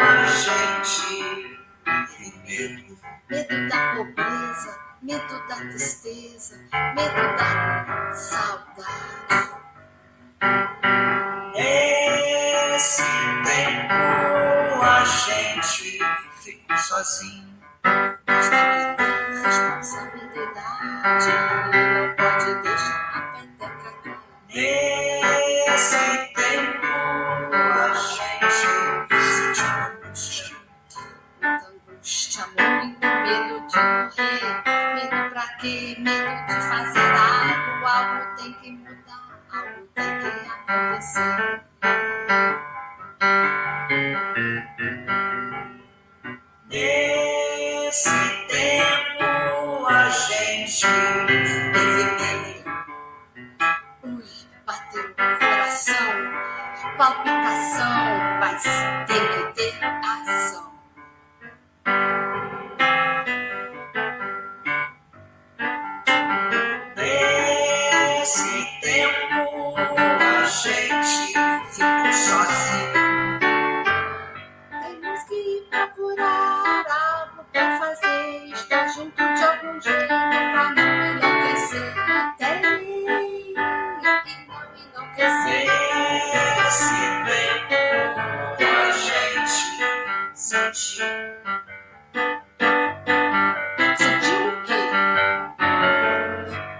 a gente teve medo. Medo da pobreza, medo da tristeza, medo da saudade. Nesse tempo ficou sozinho. Mas tem que ter responsabilidade, não pode deixar a peteca cair. Nesse tempo a gente sentiu angústia. Muita angústia, muito medo de morrer. Medo pra quê? Medo de fazer algo. Algo tem que mudar, algo tem que acontecer. Nesse tempo a gente defendendo. Ui, bateu o coração, palpitação, mas tem que ter ação. Nesse tempo a gente ficou sozinho. Temos que procurar. Quer fazer estar junto de algum jeito pra não enlouquecer. Até ir e não enlouquecer. se bem a gente sentir. Sentiu o quê?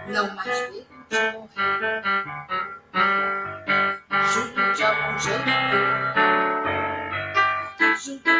Não mais medo de morrer. Junto de algum jeito. Junto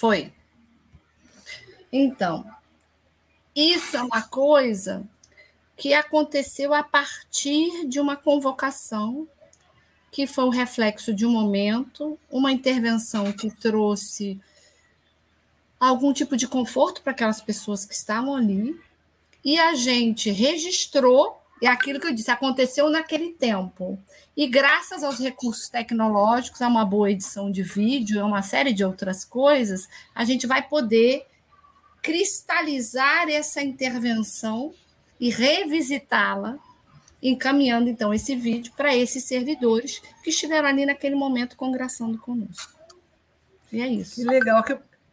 foi. Então, isso é uma coisa que aconteceu a partir de uma convocação que foi o reflexo de um momento, uma intervenção que trouxe algum tipo de conforto para aquelas pessoas que estavam ali, e a gente registrou, é aquilo que eu disse, aconteceu naquele tempo. E graças aos recursos tecnológicos, a uma boa edição de vídeo, a uma série de outras coisas, a gente vai poder cristalizar essa intervenção e revisitá-la, encaminhando então esse vídeo para esses servidores que estiveram ali naquele momento congraçando conosco. E é isso. Que legal,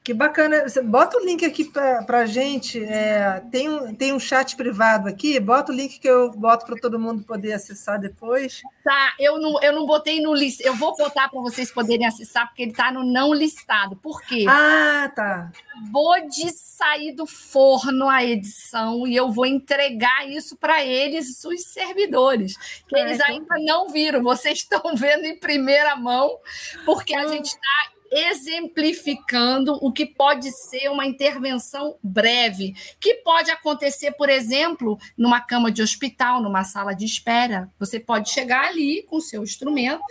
que, bacana. Você bota o link aqui para a gente. é, tem, um, tem um chat privado aqui, bota o link que eu boto para todo mundo poder acessar depois. Tá, eu não, eu não botei no list. Eu vou botar para vocês poderem acessar, porque ele está no não listado. Por quê? Ah, tá. Vou de sair do forno a edição e eu vou entregar isso para eles, os servidores, que Ah, eles então ainda não viram. Vocês estão vendo em primeira mão, porque a Hum. gente está exemplificando o que pode ser uma intervenção breve, que pode acontecer, por exemplo, numa cama de hospital, numa sala de espera. Você pode chegar ali com seu instrumento,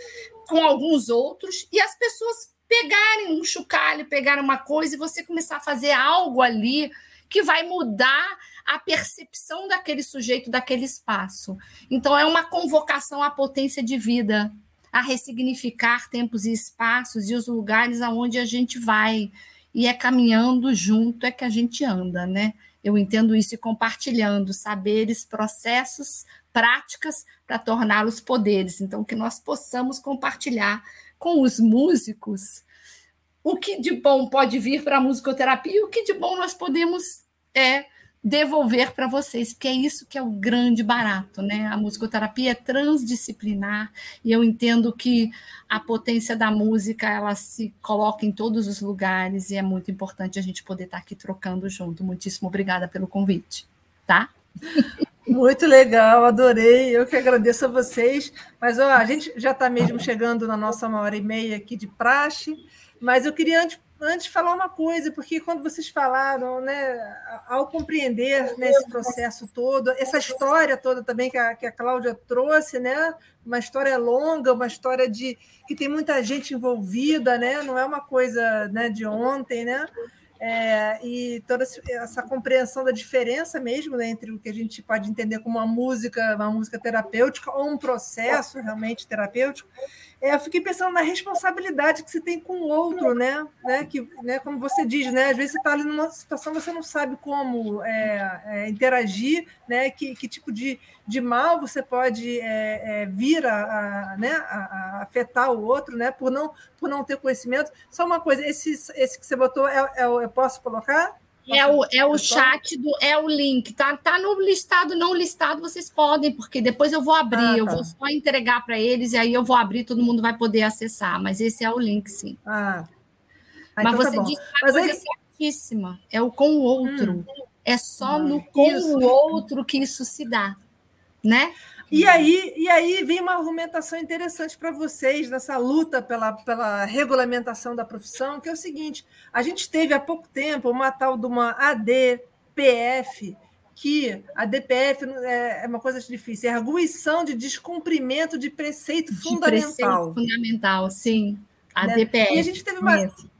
com alguns outros, e as pessoas pegarem um chocalho, pegarem uma coisa e você começar a fazer algo ali que vai mudar a percepção daquele sujeito, daquele espaço. Então, é uma convocação à potência de vida, a ressignificar tempos e espaços e os lugares aonde a gente vai. E é caminhando junto é que a gente anda, né? Eu entendo isso e compartilhando saberes, processos, práticas para torná-los poderes. Então, que nós possamos compartilhar com os músicos o que de bom pode vir para a musicoterapia e o que de bom nós podemos é devolver para vocês, porque é isso que é o grande barato, né? A musicoterapia é transdisciplinar e eu entendo que a potência da música ela se coloca em todos os lugares e é muito importante a gente poder estar aqui trocando junto. Muitíssimo obrigada pelo convite, tá? Muito legal, adorei. Eu que agradeço a vocês. Mas ó, a gente já está mesmo chegando na nossa uma hora e meia aqui de praxe. Mas eu queria antes, antes falar uma coisa, porque quando vocês falaram, né, ao compreender né, esse processo todo, essa história toda também que a, que a Cláudia trouxe, né, uma história longa, uma história de que tem muita gente envolvida, né, não é uma coisa né, de ontem, né? É, e toda essa compreensão da diferença mesmo né, entre o que a gente pode entender como uma música, uma música terapêutica ou um processo realmente terapêutico. É, eu fiquei pensando na responsabilidade que você tem com o outro, né? né? Que, né? Como você diz, né? Às vezes você está ali numa situação você não sabe como é, é, interagir, né? Que, que tipo de, de mal você pode é, é, vir a, a, né? A, a, afetar o outro, né? Por não, por não ter conhecimento. Só uma coisa, esse, esse que você botou, é, é, eu posso colocar? É o, é o chat do é o link, tá? Tá no listado, não listado, vocês podem, porque depois eu vou abrir, ah, tá. eu vou só entregar para eles e aí eu vou abrir, todo mundo vai poder acessar. Mas esse é o link, sim. Ah. ah mas então tá você tá disse uma coisa aí... certíssima, é o com o outro. Hum. É só ah, no com isso. o outro que isso se dá, né? E aí, e aí vem uma argumentação interessante para vocês nessa luta pela, pela regulamentação da profissão, que é o seguinte: a gente teve há pouco tempo uma tal de uma ADPF, que a DPF é, é uma coisa difícil, é arguição de descumprimento de preceito de fundamental. Preceito fundamental, sim. A né? DPF. E a gente teve uma,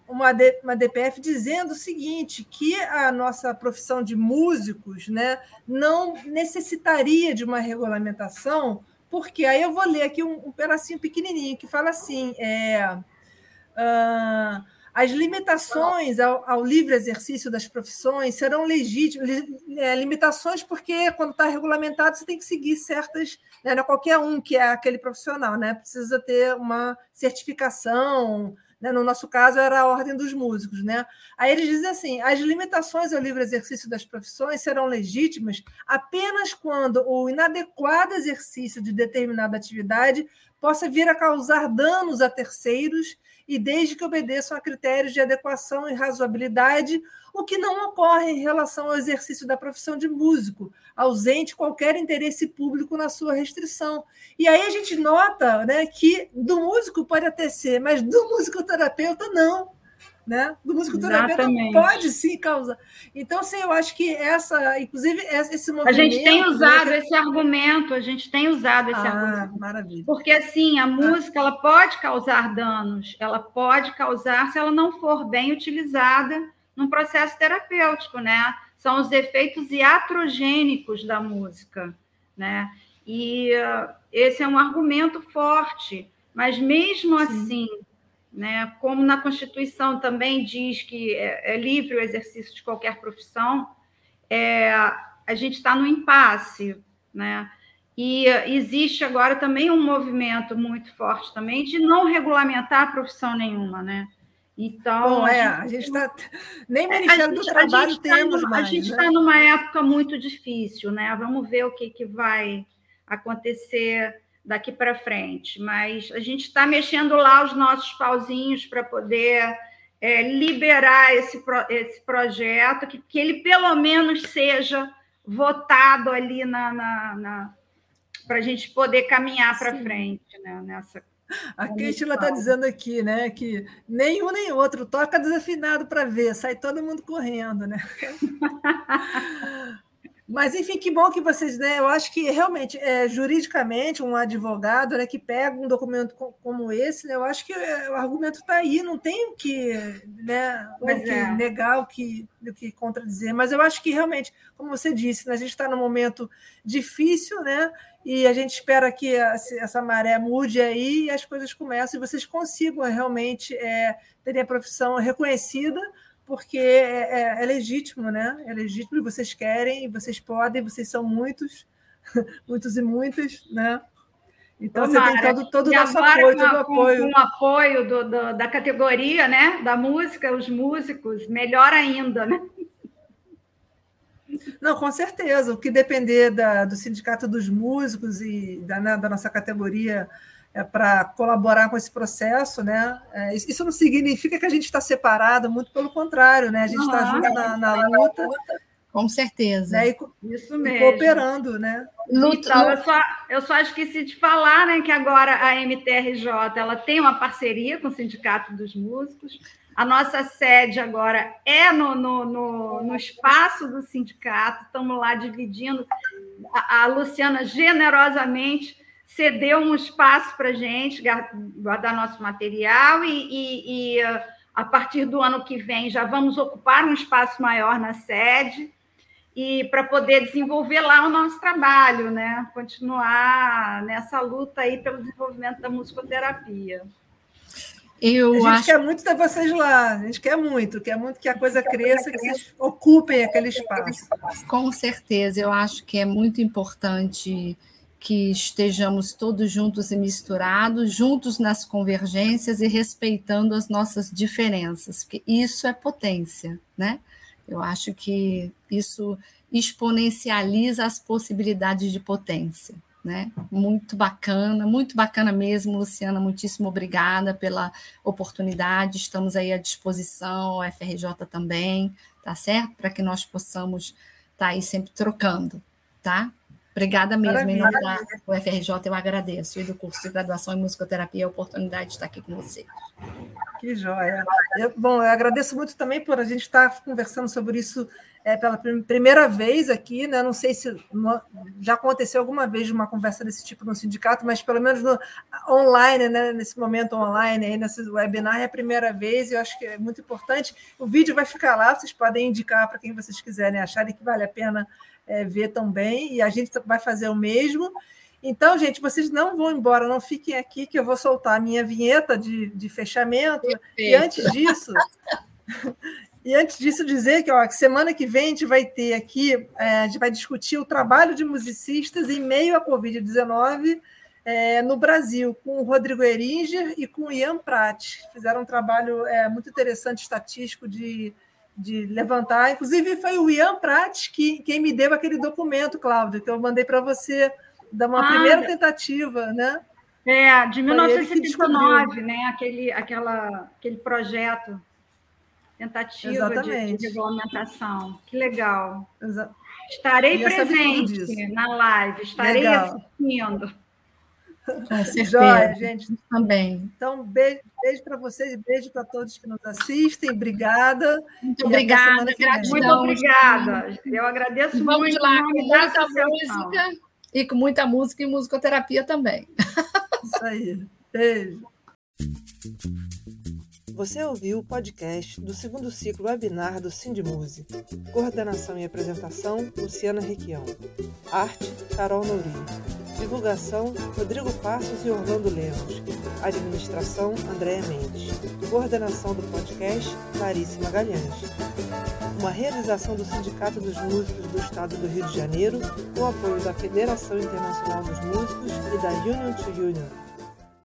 uma, uma DPF dizendo o seguinte, que a nossa profissão de músicos né, não necessitaria de uma regulamentação, porque aí eu vou ler aqui um, um pedacinho pequenininho que fala assim, é, uh, as limitações ao, ao, livre exercício das profissões serão legítimas, é, limitações porque quando está regulamentado você tem que seguir certas, né, não é qualquer um que é aquele profissional, né, precisa ter uma certificação, né? No nosso caso, era a ordem dos músicos. Né? Aí eles dizem assim: as limitações ao livre exercício das profissões serão legítimas apenas quando o inadequado exercício de determinada atividade possa vir a causar danos a terceiros e desde que obedeçam a critérios de adequação e razoabilidade, o que não ocorre em relação ao exercício da profissão de músico, ausente qualquer interesse público na sua restrição. E aí a gente nota né, que do músico pode até ser, mas do musicoterapeuta não né? Do musicoterapeuta pode sim causar. Então, sim, eu acho que essa, inclusive, esse movimento. A gente tem usado né? esse argumento, a gente tem usado esse ah, argumento. Maravilha. Porque assim, a ah. música ela pode causar danos, ela pode causar se ela não for bem utilizada num processo terapêutico, né? São os efeitos iatrogênicos da música, né? E uh, esse é um argumento forte, mas mesmo sim. assim, né? Como na Constituição também diz que é, é livre o exercício de qualquer profissão, é, a gente está no impasse, né? E existe agora também um movimento muito forte também de não regulamentar profissão nenhuma, né? Então, Bom, é, a gente está nem Ministério do Trabalho temos tá mais. A gente está né? numa época muito difícil, né? Vamos ver o que, que vai acontecer daqui para frente, mas a gente está mexendo lá os nossos pauzinhos para poder é, liberar esse, esse projeto, que, que ele pelo menos seja votado ali na, na, na para a gente poder caminhar para frente né, nessa. A Keishla está dizendo aqui, né, que nenhum nem outro toca desafinado para ver, sai todo mundo correndo, né? Mas, enfim, que bom que vocês, né? Eu acho que realmente, é, juridicamente, um advogado né, que pega um documento como esse, né, eu acho que é, o argumento está aí, não tem o que, né, o que é. negar, o que, o que contradizer. Mas eu acho que realmente, como você disse, né, a gente está num momento difícil, né? E a gente espera que essa maré mude aí e as coisas comecem e vocês consigam realmente é, terem a profissão reconhecida porque é, é, é, legítimo, né? É legítimo, vocês querem, vocês podem, vocês são muitos, muitos e muitas, né? Então Tomara. você tem todo, todo o nosso apoio, todo o apoio. Com, com o apoio do, do, da categoria, né? Da música, os músicos, melhor ainda, né? Não, com certeza. O que depender da, do Sindicato dos Músicos e da, né, da nossa categoria é, para colaborar com esse processo, né? É, isso não significa que a gente está separado, muito pelo contrário, né? A gente está junto na, na, luta. Com certeza. Né? E, isso mesmo. cooperando, né? Luta, então, eu, só, eu só esqueci de falar né, que agora a MTRJ ela tem uma parceria com o Sindicato dos Músicos. A nossa sede agora é no, no, no, no espaço do sindicato, estamos lá dividindo. A, a Luciana generosamente cedeu um espaço para a gente guardar nosso material e, e, e, a partir do ano que vem já vamos ocupar um espaço maior na sede e para poder desenvolver lá o nosso trabalho, né? Continuar nessa luta aí pelo desenvolvimento da musicoterapia. Eu a gente acho... quer muito ter vocês lá, a gente quer muito, quer muito que a coisa cresça, que vocês ocupem aquele espaço. Com certeza, eu acho que é muito importante que estejamos todos juntos e misturados, juntos nas convergências e respeitando as nossas diferenças, porque isso é potência, né? Eu acho que isso exponencializa as possibilidades de potência né? Muito bacana, muito bacana mesmo, Luciana. Muitíssimo obrigada pela oportunidade. Estamos aí à disposição, o FRJ também, tá certo? Para que nós possamos estar tá aí sempre trocando, tá? Obrigada mesmo. Maravilha. Em nome da UFRJ, eu agradeço. E do curso de graduação em musicoterapia, a oportunidade de estar aqui com vocês. Que joia. Eu, bom, eu agradeço muito também por a gente estar conversando sobre isso é, pela primeira vez aqui, né? Não sei se já aconteceu alguma vez uma conversa desse tipo no sindicato, mas pelo menos no, online, né? nesse momento online, aí, nesse webinar, é a primeira vez, e eu acho que é muito importante. O vídeo vai ficar lá, vocês podem indicar para quem vocês quiserem acharem que vale a pena é, ver também, e a gente vai fazer o mesmo. Então, gente, vocês não vão embora, não fiquem aqui, que eu vou soltar a minha vinheta de, de fechamento. Perfeito. E antes disso, E antes disso, dizer que, ó, semana que vem a gente vai ter aqui, é, a gente vai discutir o trabalho de musicistas em meio à Covid-19 é, no Brasil, com o Rodrigo Eringer e com o Ian Prat. Fizeram um trabalho é, muito interessante, estatístico, de, de levantar. Inclusive, foi o Ian Prat que, quem me deu aquele documento, Cláudio, que eu mandei para você, dar uma ah, primeira tentativa, né? É, de 1979, né? Aquele, aquela, aquele projeto tentativa de, de, regulamentação. Que legal. Exa estarei presente na live, estarei legal. assistindo. Com certeza. gente. Também. Então, beijo, beijo para vocês e beijo para todos que nos assistem. Obrigada. Muito obrigada. Muito obrigada. Eu agradeço Vamos muito. lá, com muita música e com muita música e musicoterapia também. Isso aí. Beijo. Você ouviu o podcast do segundo ciclo webinar do Sindmuse. Coordenação e apresentação, Luciana Requião. Arte, Carol Nourinho. Divulgação, Rodrigo Passos e Orlando Lemos. Administração, Andréa Mendes. Coordenação do podcast, Clarice Magalhães. Uma realização do Sindicato dos Músicos do Estado do Rio de Janeiro, com apoio da Federação Internacional dos Músicos e da Union to Union.